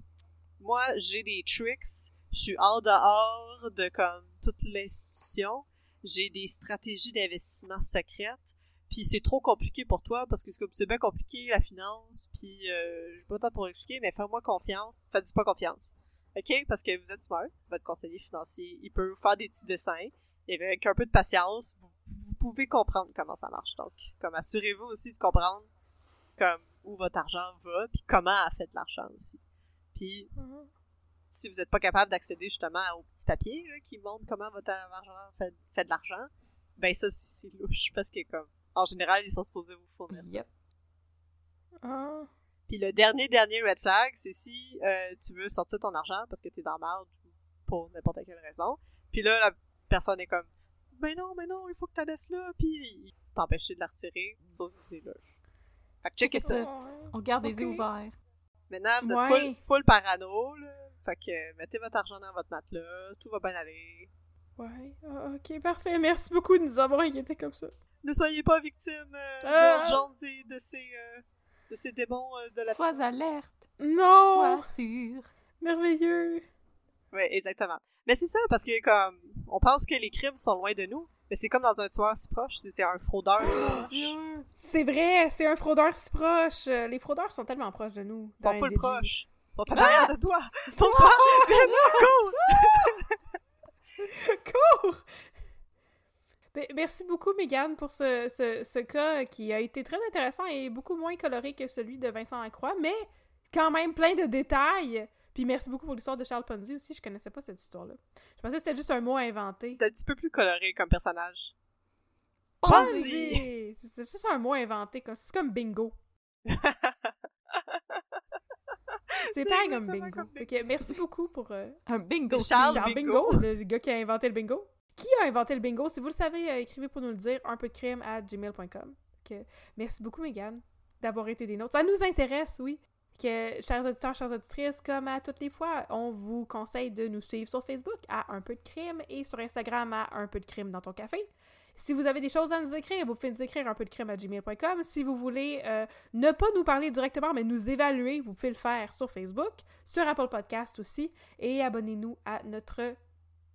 moi j'ai des tricks, je suis en dehors de comme toute l'institution, j'ai des stratégies d'investissement secrètes, puis c'est trop compliqué pour toi parce que c'est comme c'est bien compliqué la finance, puis euh, j'ai pas le temps pour l'expliquer, mais fais-moi confiance. Enfin, dis pas confiance. OK? Parce que vous êtes smart, votre conseiller financier, il peut vous faire des petits dessins, et avec un peu de patience, vous, vous pouvez comprendre comment ça marche. Donc, comme assurez-vous aussi de comprendre comme où votre argent va, puis comment elle fait de l'argent aussi. Puis, Mhm. si vous n'êtes pas capable d'accéder justement aux petits papiers là, qui montrent comment votre argent fait, fait de l'argent, ben ça, c'est c'est louche, parce que comme, en général, ils sont supposés vous fournir ça. Yep. Ah. Puis le dernier, dernier red flag, c'est si euh, tu veux sortir ton argent parce que t'es dans la merde pour n'importe quelle raison. Puis là, la personne est comme, ben non, ben non, il faut que tu laisses là, puis il t'empêche de la retirer. Ça aussi, c'est louche. Fait que checkez ça. On garde les yeux ouverts. Maintenant, vous êtes Ouais. full, full parano, là. Fait que euh, mettez votre argent dans votre matelas, tout va bien aller. Ouais. Ah, ok, parfait. Merci beaucoup de nous avoir inquiétés comme ça. Ne soyez pas victime euh, Ah. de Jones et de ces, euh, de démons euh, de la Sois alerte, Non! sois sûr. Merveilleux! Oui, exactement. Mais c'est ça, parce que comme on pense que les crimes sont loin de nous, mais c'est comme dans un tueur si proche, c'est un fraudeur si proche. Ils C'est vrai, c'est un fraudeur si proche. Euh, Les fraudeurs sont tellement proches de nous. sont dans full proches. Ils sont arrière de toi. Tourne-toi! Viens [laughs] là, cours! [laughs] Cours! Ben, merci beaucoup, Megan, pour ce, ce, ce cas qui a été très intéressant et beaucoup moins coloré que celui de Vincent Lacroix, mais quand même plein de détails. Puis merci beaucoup pour l'histoire de Charles Ponzi aussi, je connaissais pas cette histoire-là. Je pensais que c'était juste un mot inventé. C'est un petit peu plus coloré comme personnage. Ponzi! C'est juste un mot inventé, comme c'est comme bingo. [laughs] C'est pareil comme bingo. comme que merci beaucoup pour euh, Un bingo. Charles Charles Bingo. Bingo, [laughs] le gars qui a inventé le bingo. Qui a inventé le bingo? Si vous le savez, euh, écrivez pour nous le dire, un peu de crime à gmail.com. Merci beaucoup, Megan, d'avoir été des nôtres. Ça nous intéresse, oui. Que, chers auditeurs, chères auditrices, comme à toutes les fois, on vous conseille de nous suivre sur Facebook à Un peu de crime et sur Instagram à Un peu de crime dans ton café. Si vous avez des choses à nous écrire, vous pouvez nous écrire un peu de crime à gmail.com. Si vous voulez euh, ne pas nous parler directement, mais nous évaluer, vous pouvez le faire sur Facebook, sur Apple Podcast aussi. Et abonnez-nous à notre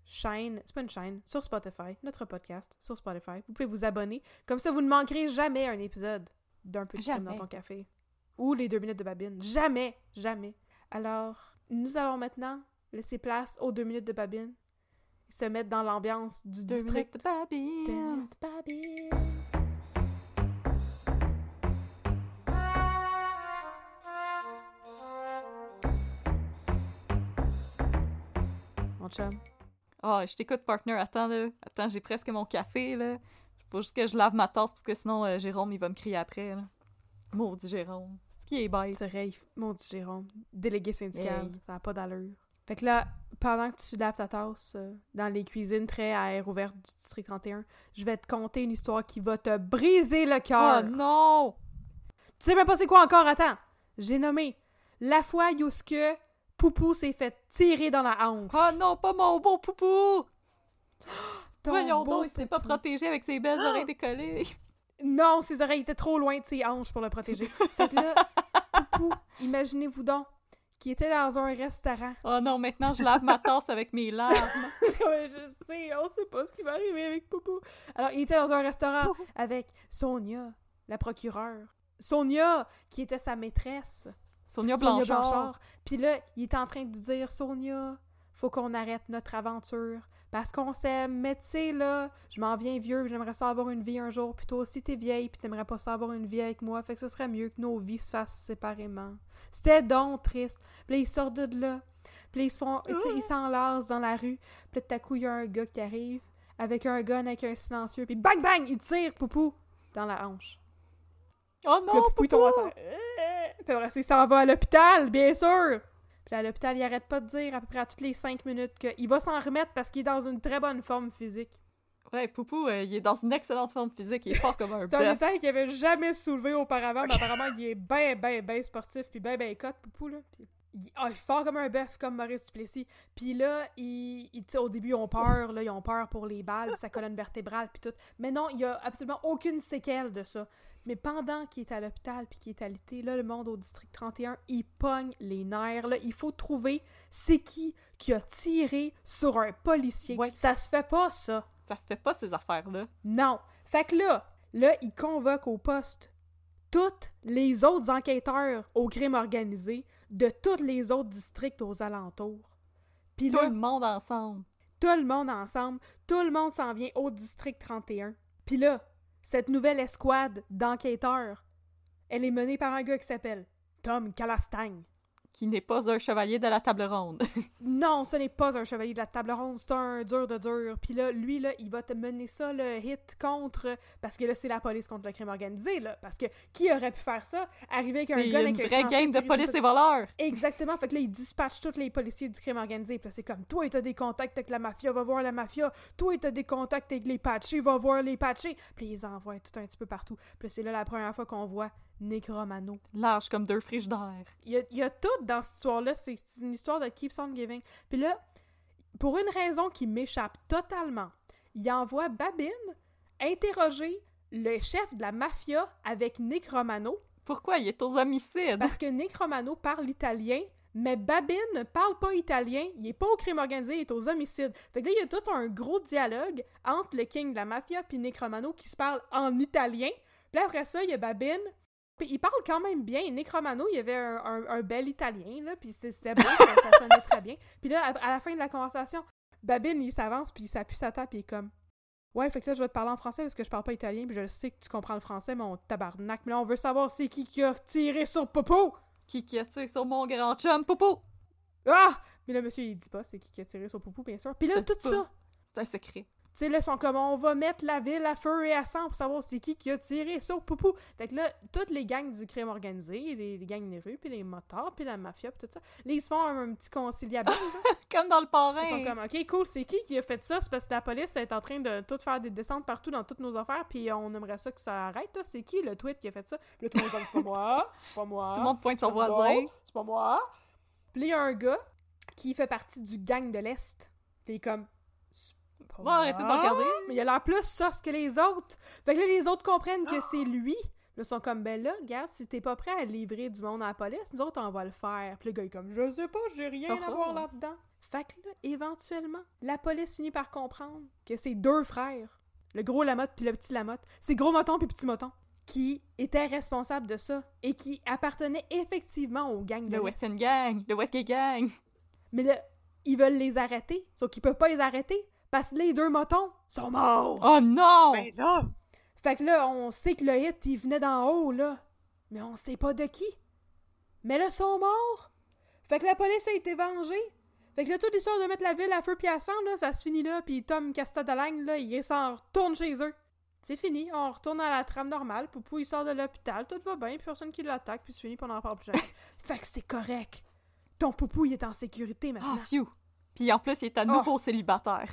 chaîne, c'est pas une chaîne, sur Spotify, notre podcast sur Spotify. Vous pouvez vous abonner. Comme ça, vous ne manquerez jamais un épisode d'un peu de crime dans ton café. Ou les deux minutes de babine. Jamais, jamais. Alors, nous allons maintenant laisser place aux deux minutes de babine et se mettre dans l'ambiance du Deux district. minutes de babine. Deux minutes de babine. Mon chum. Ah, je t'écoute, partner. Attends, là. Attends, j'ai presque mon café, là. Faut juste que je lave ma tasse, parce que sinon, euh, Jérôme, il va me crier après, là. Maudit Jérôme. Qui est bête. C'est vrai, mon dit Jérôme. Délégué syndical, Hey. ça n'a pas d'allure. Fait que là, pendant que tu laves ta tasse euh, dans les cuisines très à air ouverte du district 31, je vais te conter une histoire qui va te briser le cœur. Oh non! Tu sais même pas c'est quoi encore, attends. J'ai nommé la fois que Poupou s'est fait tirer dans la hanche. Oh non, pas mon beau poupou! [gasps] Ton Voyons donc, il s'est pas protégé avec ses belles [gasps] oreilles décollées. Non, ses oreilles étaient trop loin de ses hanches pour le protéger. [laughs] fait que là, Poupou, imaginez-vous donc, qui était dans un restaurant. Oh non, maintenant je lave ma tasse avec mes larmes. [laughs] Ouais, je sais, on sait pas ce qui va arriver avec Poupou. Alors, il était dans un restaurant [laughs] avec Sonia, la procureure. Sonia, qui était sa maîtresse. Sonia. Blanchard. Puis là, il était en train de dire Sonia, faut qu'on arrête notre aventure. Parce qu'on s'aime, mais tu sais, là, je m'en viens vieux, puis j'aimerais ça avoir une vie un jour. Puis toi aussi, t'es vieille, puis t'aimerais pas ça avoir une vie avec moi. Fait que ce serait mieux que nos vies se fassent séparément. C'était donc triste. Puis là, ils sortent de là. Puis ils se font, tu sais, ils s'enlacent dans la rue. Puis tout à coup, il y a un gars qui arrive avec un gun, avec un silencieux. Puis bang, bang, il tire Poupou dans la hanche. Oh Puis non, Poupou, il tombe à terre. Puis après, ça, il s'en va à l'hôpital, bien sûr. Puis à l'hôpital, il arrête pas de dire à peu près à toutes les cinq minutes qu'il va s'en remettre parce qu'il est dans une très bonne forme physique. Ouais, Poupou, euh, il est dans une excellente forme physique, il est fort comme un C'est un bœuf. détail qu'il avait jamais soulevé auparavant, mais apparemment, il est ben, ben, ben sportif, puis ben, ben cote, Poupou, là. Puis il, ah, il est fort comme un bœuf, comme Maurice Duplessis. Puis là, il, il- au début, ils ont peur, là, ils ont peur pour les balles, sa colonne vertébrale, puis tout. Mais non, il y a absolument aucune séquelle de ça. Mais pendant qu'il est à l'hôpital puis qu'il est alité, là, le monde au district 31, il pogne les nerfs. Là, il faut trouver c'est qui qui a tiré sur un policier. Ouais. Ça se fait pas, ça. Ça se fait pas ces affaires-là. Non. Fait que là, Là, il convoque au poste tous les autres enquêteurs au crime organisé de tous les autres districts aux alentours. Puis Tout le monde ensemble. tout le monde ensemble, tout le monde s'en vient au district 31. Puis là, cette nouvelle escouade d'enquêteurs, elle est menée par un gars qui s'appelle Tom Calastagne. Qui n'est pas un chevalier de la table ronde. [laughs] Non, ce n'est pas un chevalier de la table ronde, c'est un dur de dur. Puis là, lui, là, il va te mener ça, le hit contre... Parce que là, c'est la police contre le crime organisé, là. Parce que qui aurait pu faire ça? Arriver avec un C'est gun une avec un vraie game de police et voleurs. [laughs] Exactement. Fait que là, il dispatche tous les policiers du crime organisé. Puis là, c'est comme, toi, t'as des contacts avec la mafia, va voir la mafia. Toi, t'as des contacts avec les patchés, va voir les patchés. Puis ils envoient tout un petit peu partout. Puis c'est là la première fois qu'on voit Nick Romano. Large comme deux. Il y a, il y a tout dans cette histoire-là. C'est une histoire de Keeps on Giving. Puis là, pour une raison qui m'échappe totalement, il envoie Babine interroger le chef de la mafia avec Nick Romano Pourquoi? Il est aux homicides? parce que Nick Romano parle italien, mais Babine ne parle pas italien, il est pas au crime organisé, il est aux homicides. Fait que là, il y a tout un gros dialogue entre le king de la mafia puis Nick Romano qui se parle en italien. Puis après ça, il y a Babine. Puis il parle quand même bien. Nick Romano, il avait un, un- un bel italien, là, puis c'était bon, ça, ça sonnait très bien. [laughs] Puis là, à, à la fin de la conversation, Babine, il s'avance, puis il s'appuie sa table, puis il est comme... Ouais, fait que là, je vais te parler en français parce que je parle pas italien, puis je sais que tu comprends le français, mon tabarnak. Mais là, on veut savoir c'est qui qui a tiré sur Popo! Qui qui a tué sur mon grand chum, Popo? Ah! Mais là, monsieur, il dit pas c'est qui qui a tiré sur Poupou, bien sûr. Puis là, tout ça, C'est un secret. Sais, là, ils sont comme, on va mettre la ville à feu et à sang pour savoir c'est qui qui a tiré sur Poupou. Fait que là, toutes les gangs du crime organisé, les, les gangs des rues, puis les motards, puis la mafia, puis tout ça, là, ils se font un, un petit conciliabule. [laughs] Comme dans le parrain. Ils sont comme, OK, cool, c'est qui qui a fait ça? C'est parce que la police est en train de tout faire des descentes partout dans toutes nos affaires, puis on aimerait ça que ça arrête, là. C'est qui le tweet qui a fait ça? Puis là, tout le monde comme, c'est pas moi, c'est pas moi. Tout le monde pointe son voisin. C'est pas moi. Puis là, il y a un gars qui fait partie du gang de l'Est. Puis il est comme. Pas Va arrêter de regarder. Mais il a l'air plus sauce que les autres. Fait que là, les autres comprennent que c'est lui. Là, ils sont comme, ben là, regarde, si t'es pas prêt à livrer du monde à la police, nous autres, on va le faire. Puis le gars est comme, je sais pas, j'ai rien Oh à oh. voir là-dedans. Fait que là, éventuellement, la police finit par comprendre que c'est deux frères, le gros Lamotte puis le petit Lamotte, c'est gros moton puis petit moton, qui étaient responsables de ça et qui appartenaient effectivement au gang de Le. Western Gang. Le Westgate Gang. Mais là, ils veulent les arrêter, sauf qu'ils peuvent pas les arrêter parce que les deux motons sont morts. Oh non! Ben là! Fait que là, on sait que le hit, il venait d'en haut, là. Mais on sait pas de qui. Mais là, ils sont morts. Fait que la police a été vengée. Fait que là, toute l'histoire de mettre la ville à feu puis à sang, là, ça se finit là. Puis Tom Castadalagne, là, il s'en retourne chez eux. C'est fini, on retourne à la trame normale. Poupou, il sort de l'hôpital, tout va bien, puis personne qui l'attaque, puis c'est fini, puis on en parle plus jamais. [laughs] fait que c'est correct. Ton Poupou, il est en sécurité Ah, maintenant. phew. Puis en plus, il est à nouveau célibataire.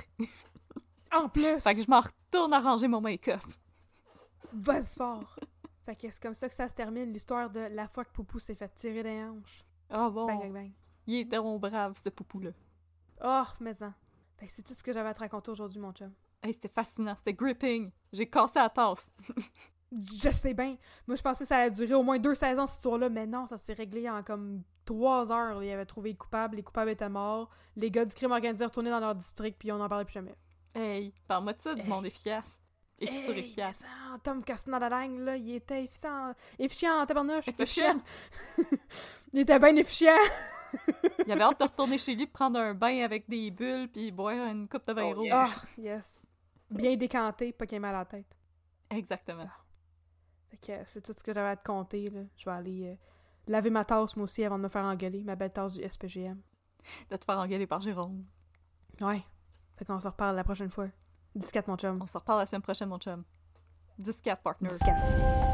En plus, Fait que je m'en retourne arranger mon make-up. vas-y fort. fait que c'est comme ça que ça se termine, l'histoire de la fois que Poupou s'est fait tirer des hanches. Ah bon. Bang, bang, bang. Il est donc brave, ce poupou-là. Oh, mais en. Fait que c'est tout ce que j'avais à te raconter aujourd'hui, mon chum. Hey, c'était fascinant, c'était gripping. J'ai cassé la tasse. [laughs] Je sais bien. Moi, je pensais que ça allait durer au moins deux saisons, cette histoire-là, mais non, ça s'est réglé en comme trois heures. Il avait trouvé les coupables, les coupables étaient morts, les gars du crime organisé retournaient dans leur district, puis on n'en parlait plus jamais. Hey, parle-moi de ça, du Hey. monde efficace. Écriture Hey, efficace. ça, Tom Castinadalang, là, il était efficient, efficient en tabarnouche. Efficient. [laughs] il était bien efficient. Il avait hâte de retourner chez lui, prendre un bain avec des bulles, puis boire une coupe de vin Oh, rouge. yeah. Ah, yes. Bien décanté, pas qu'il ait mal à la tête. Exactement. Fait que c'est tout ce que j'avais à te compter, là. Je vais aller euh, laver ma tasse, moi aussi, avant de me faire engueuler, ma belle tasse du SPGM. De te faire engueuler par Jérôme. Ouais. Fait qu'on se reparle la prochaine fois. 10-4, mon chum. On se reparle la semaine prochaine, mon chum. 10-4 partner. 10-4.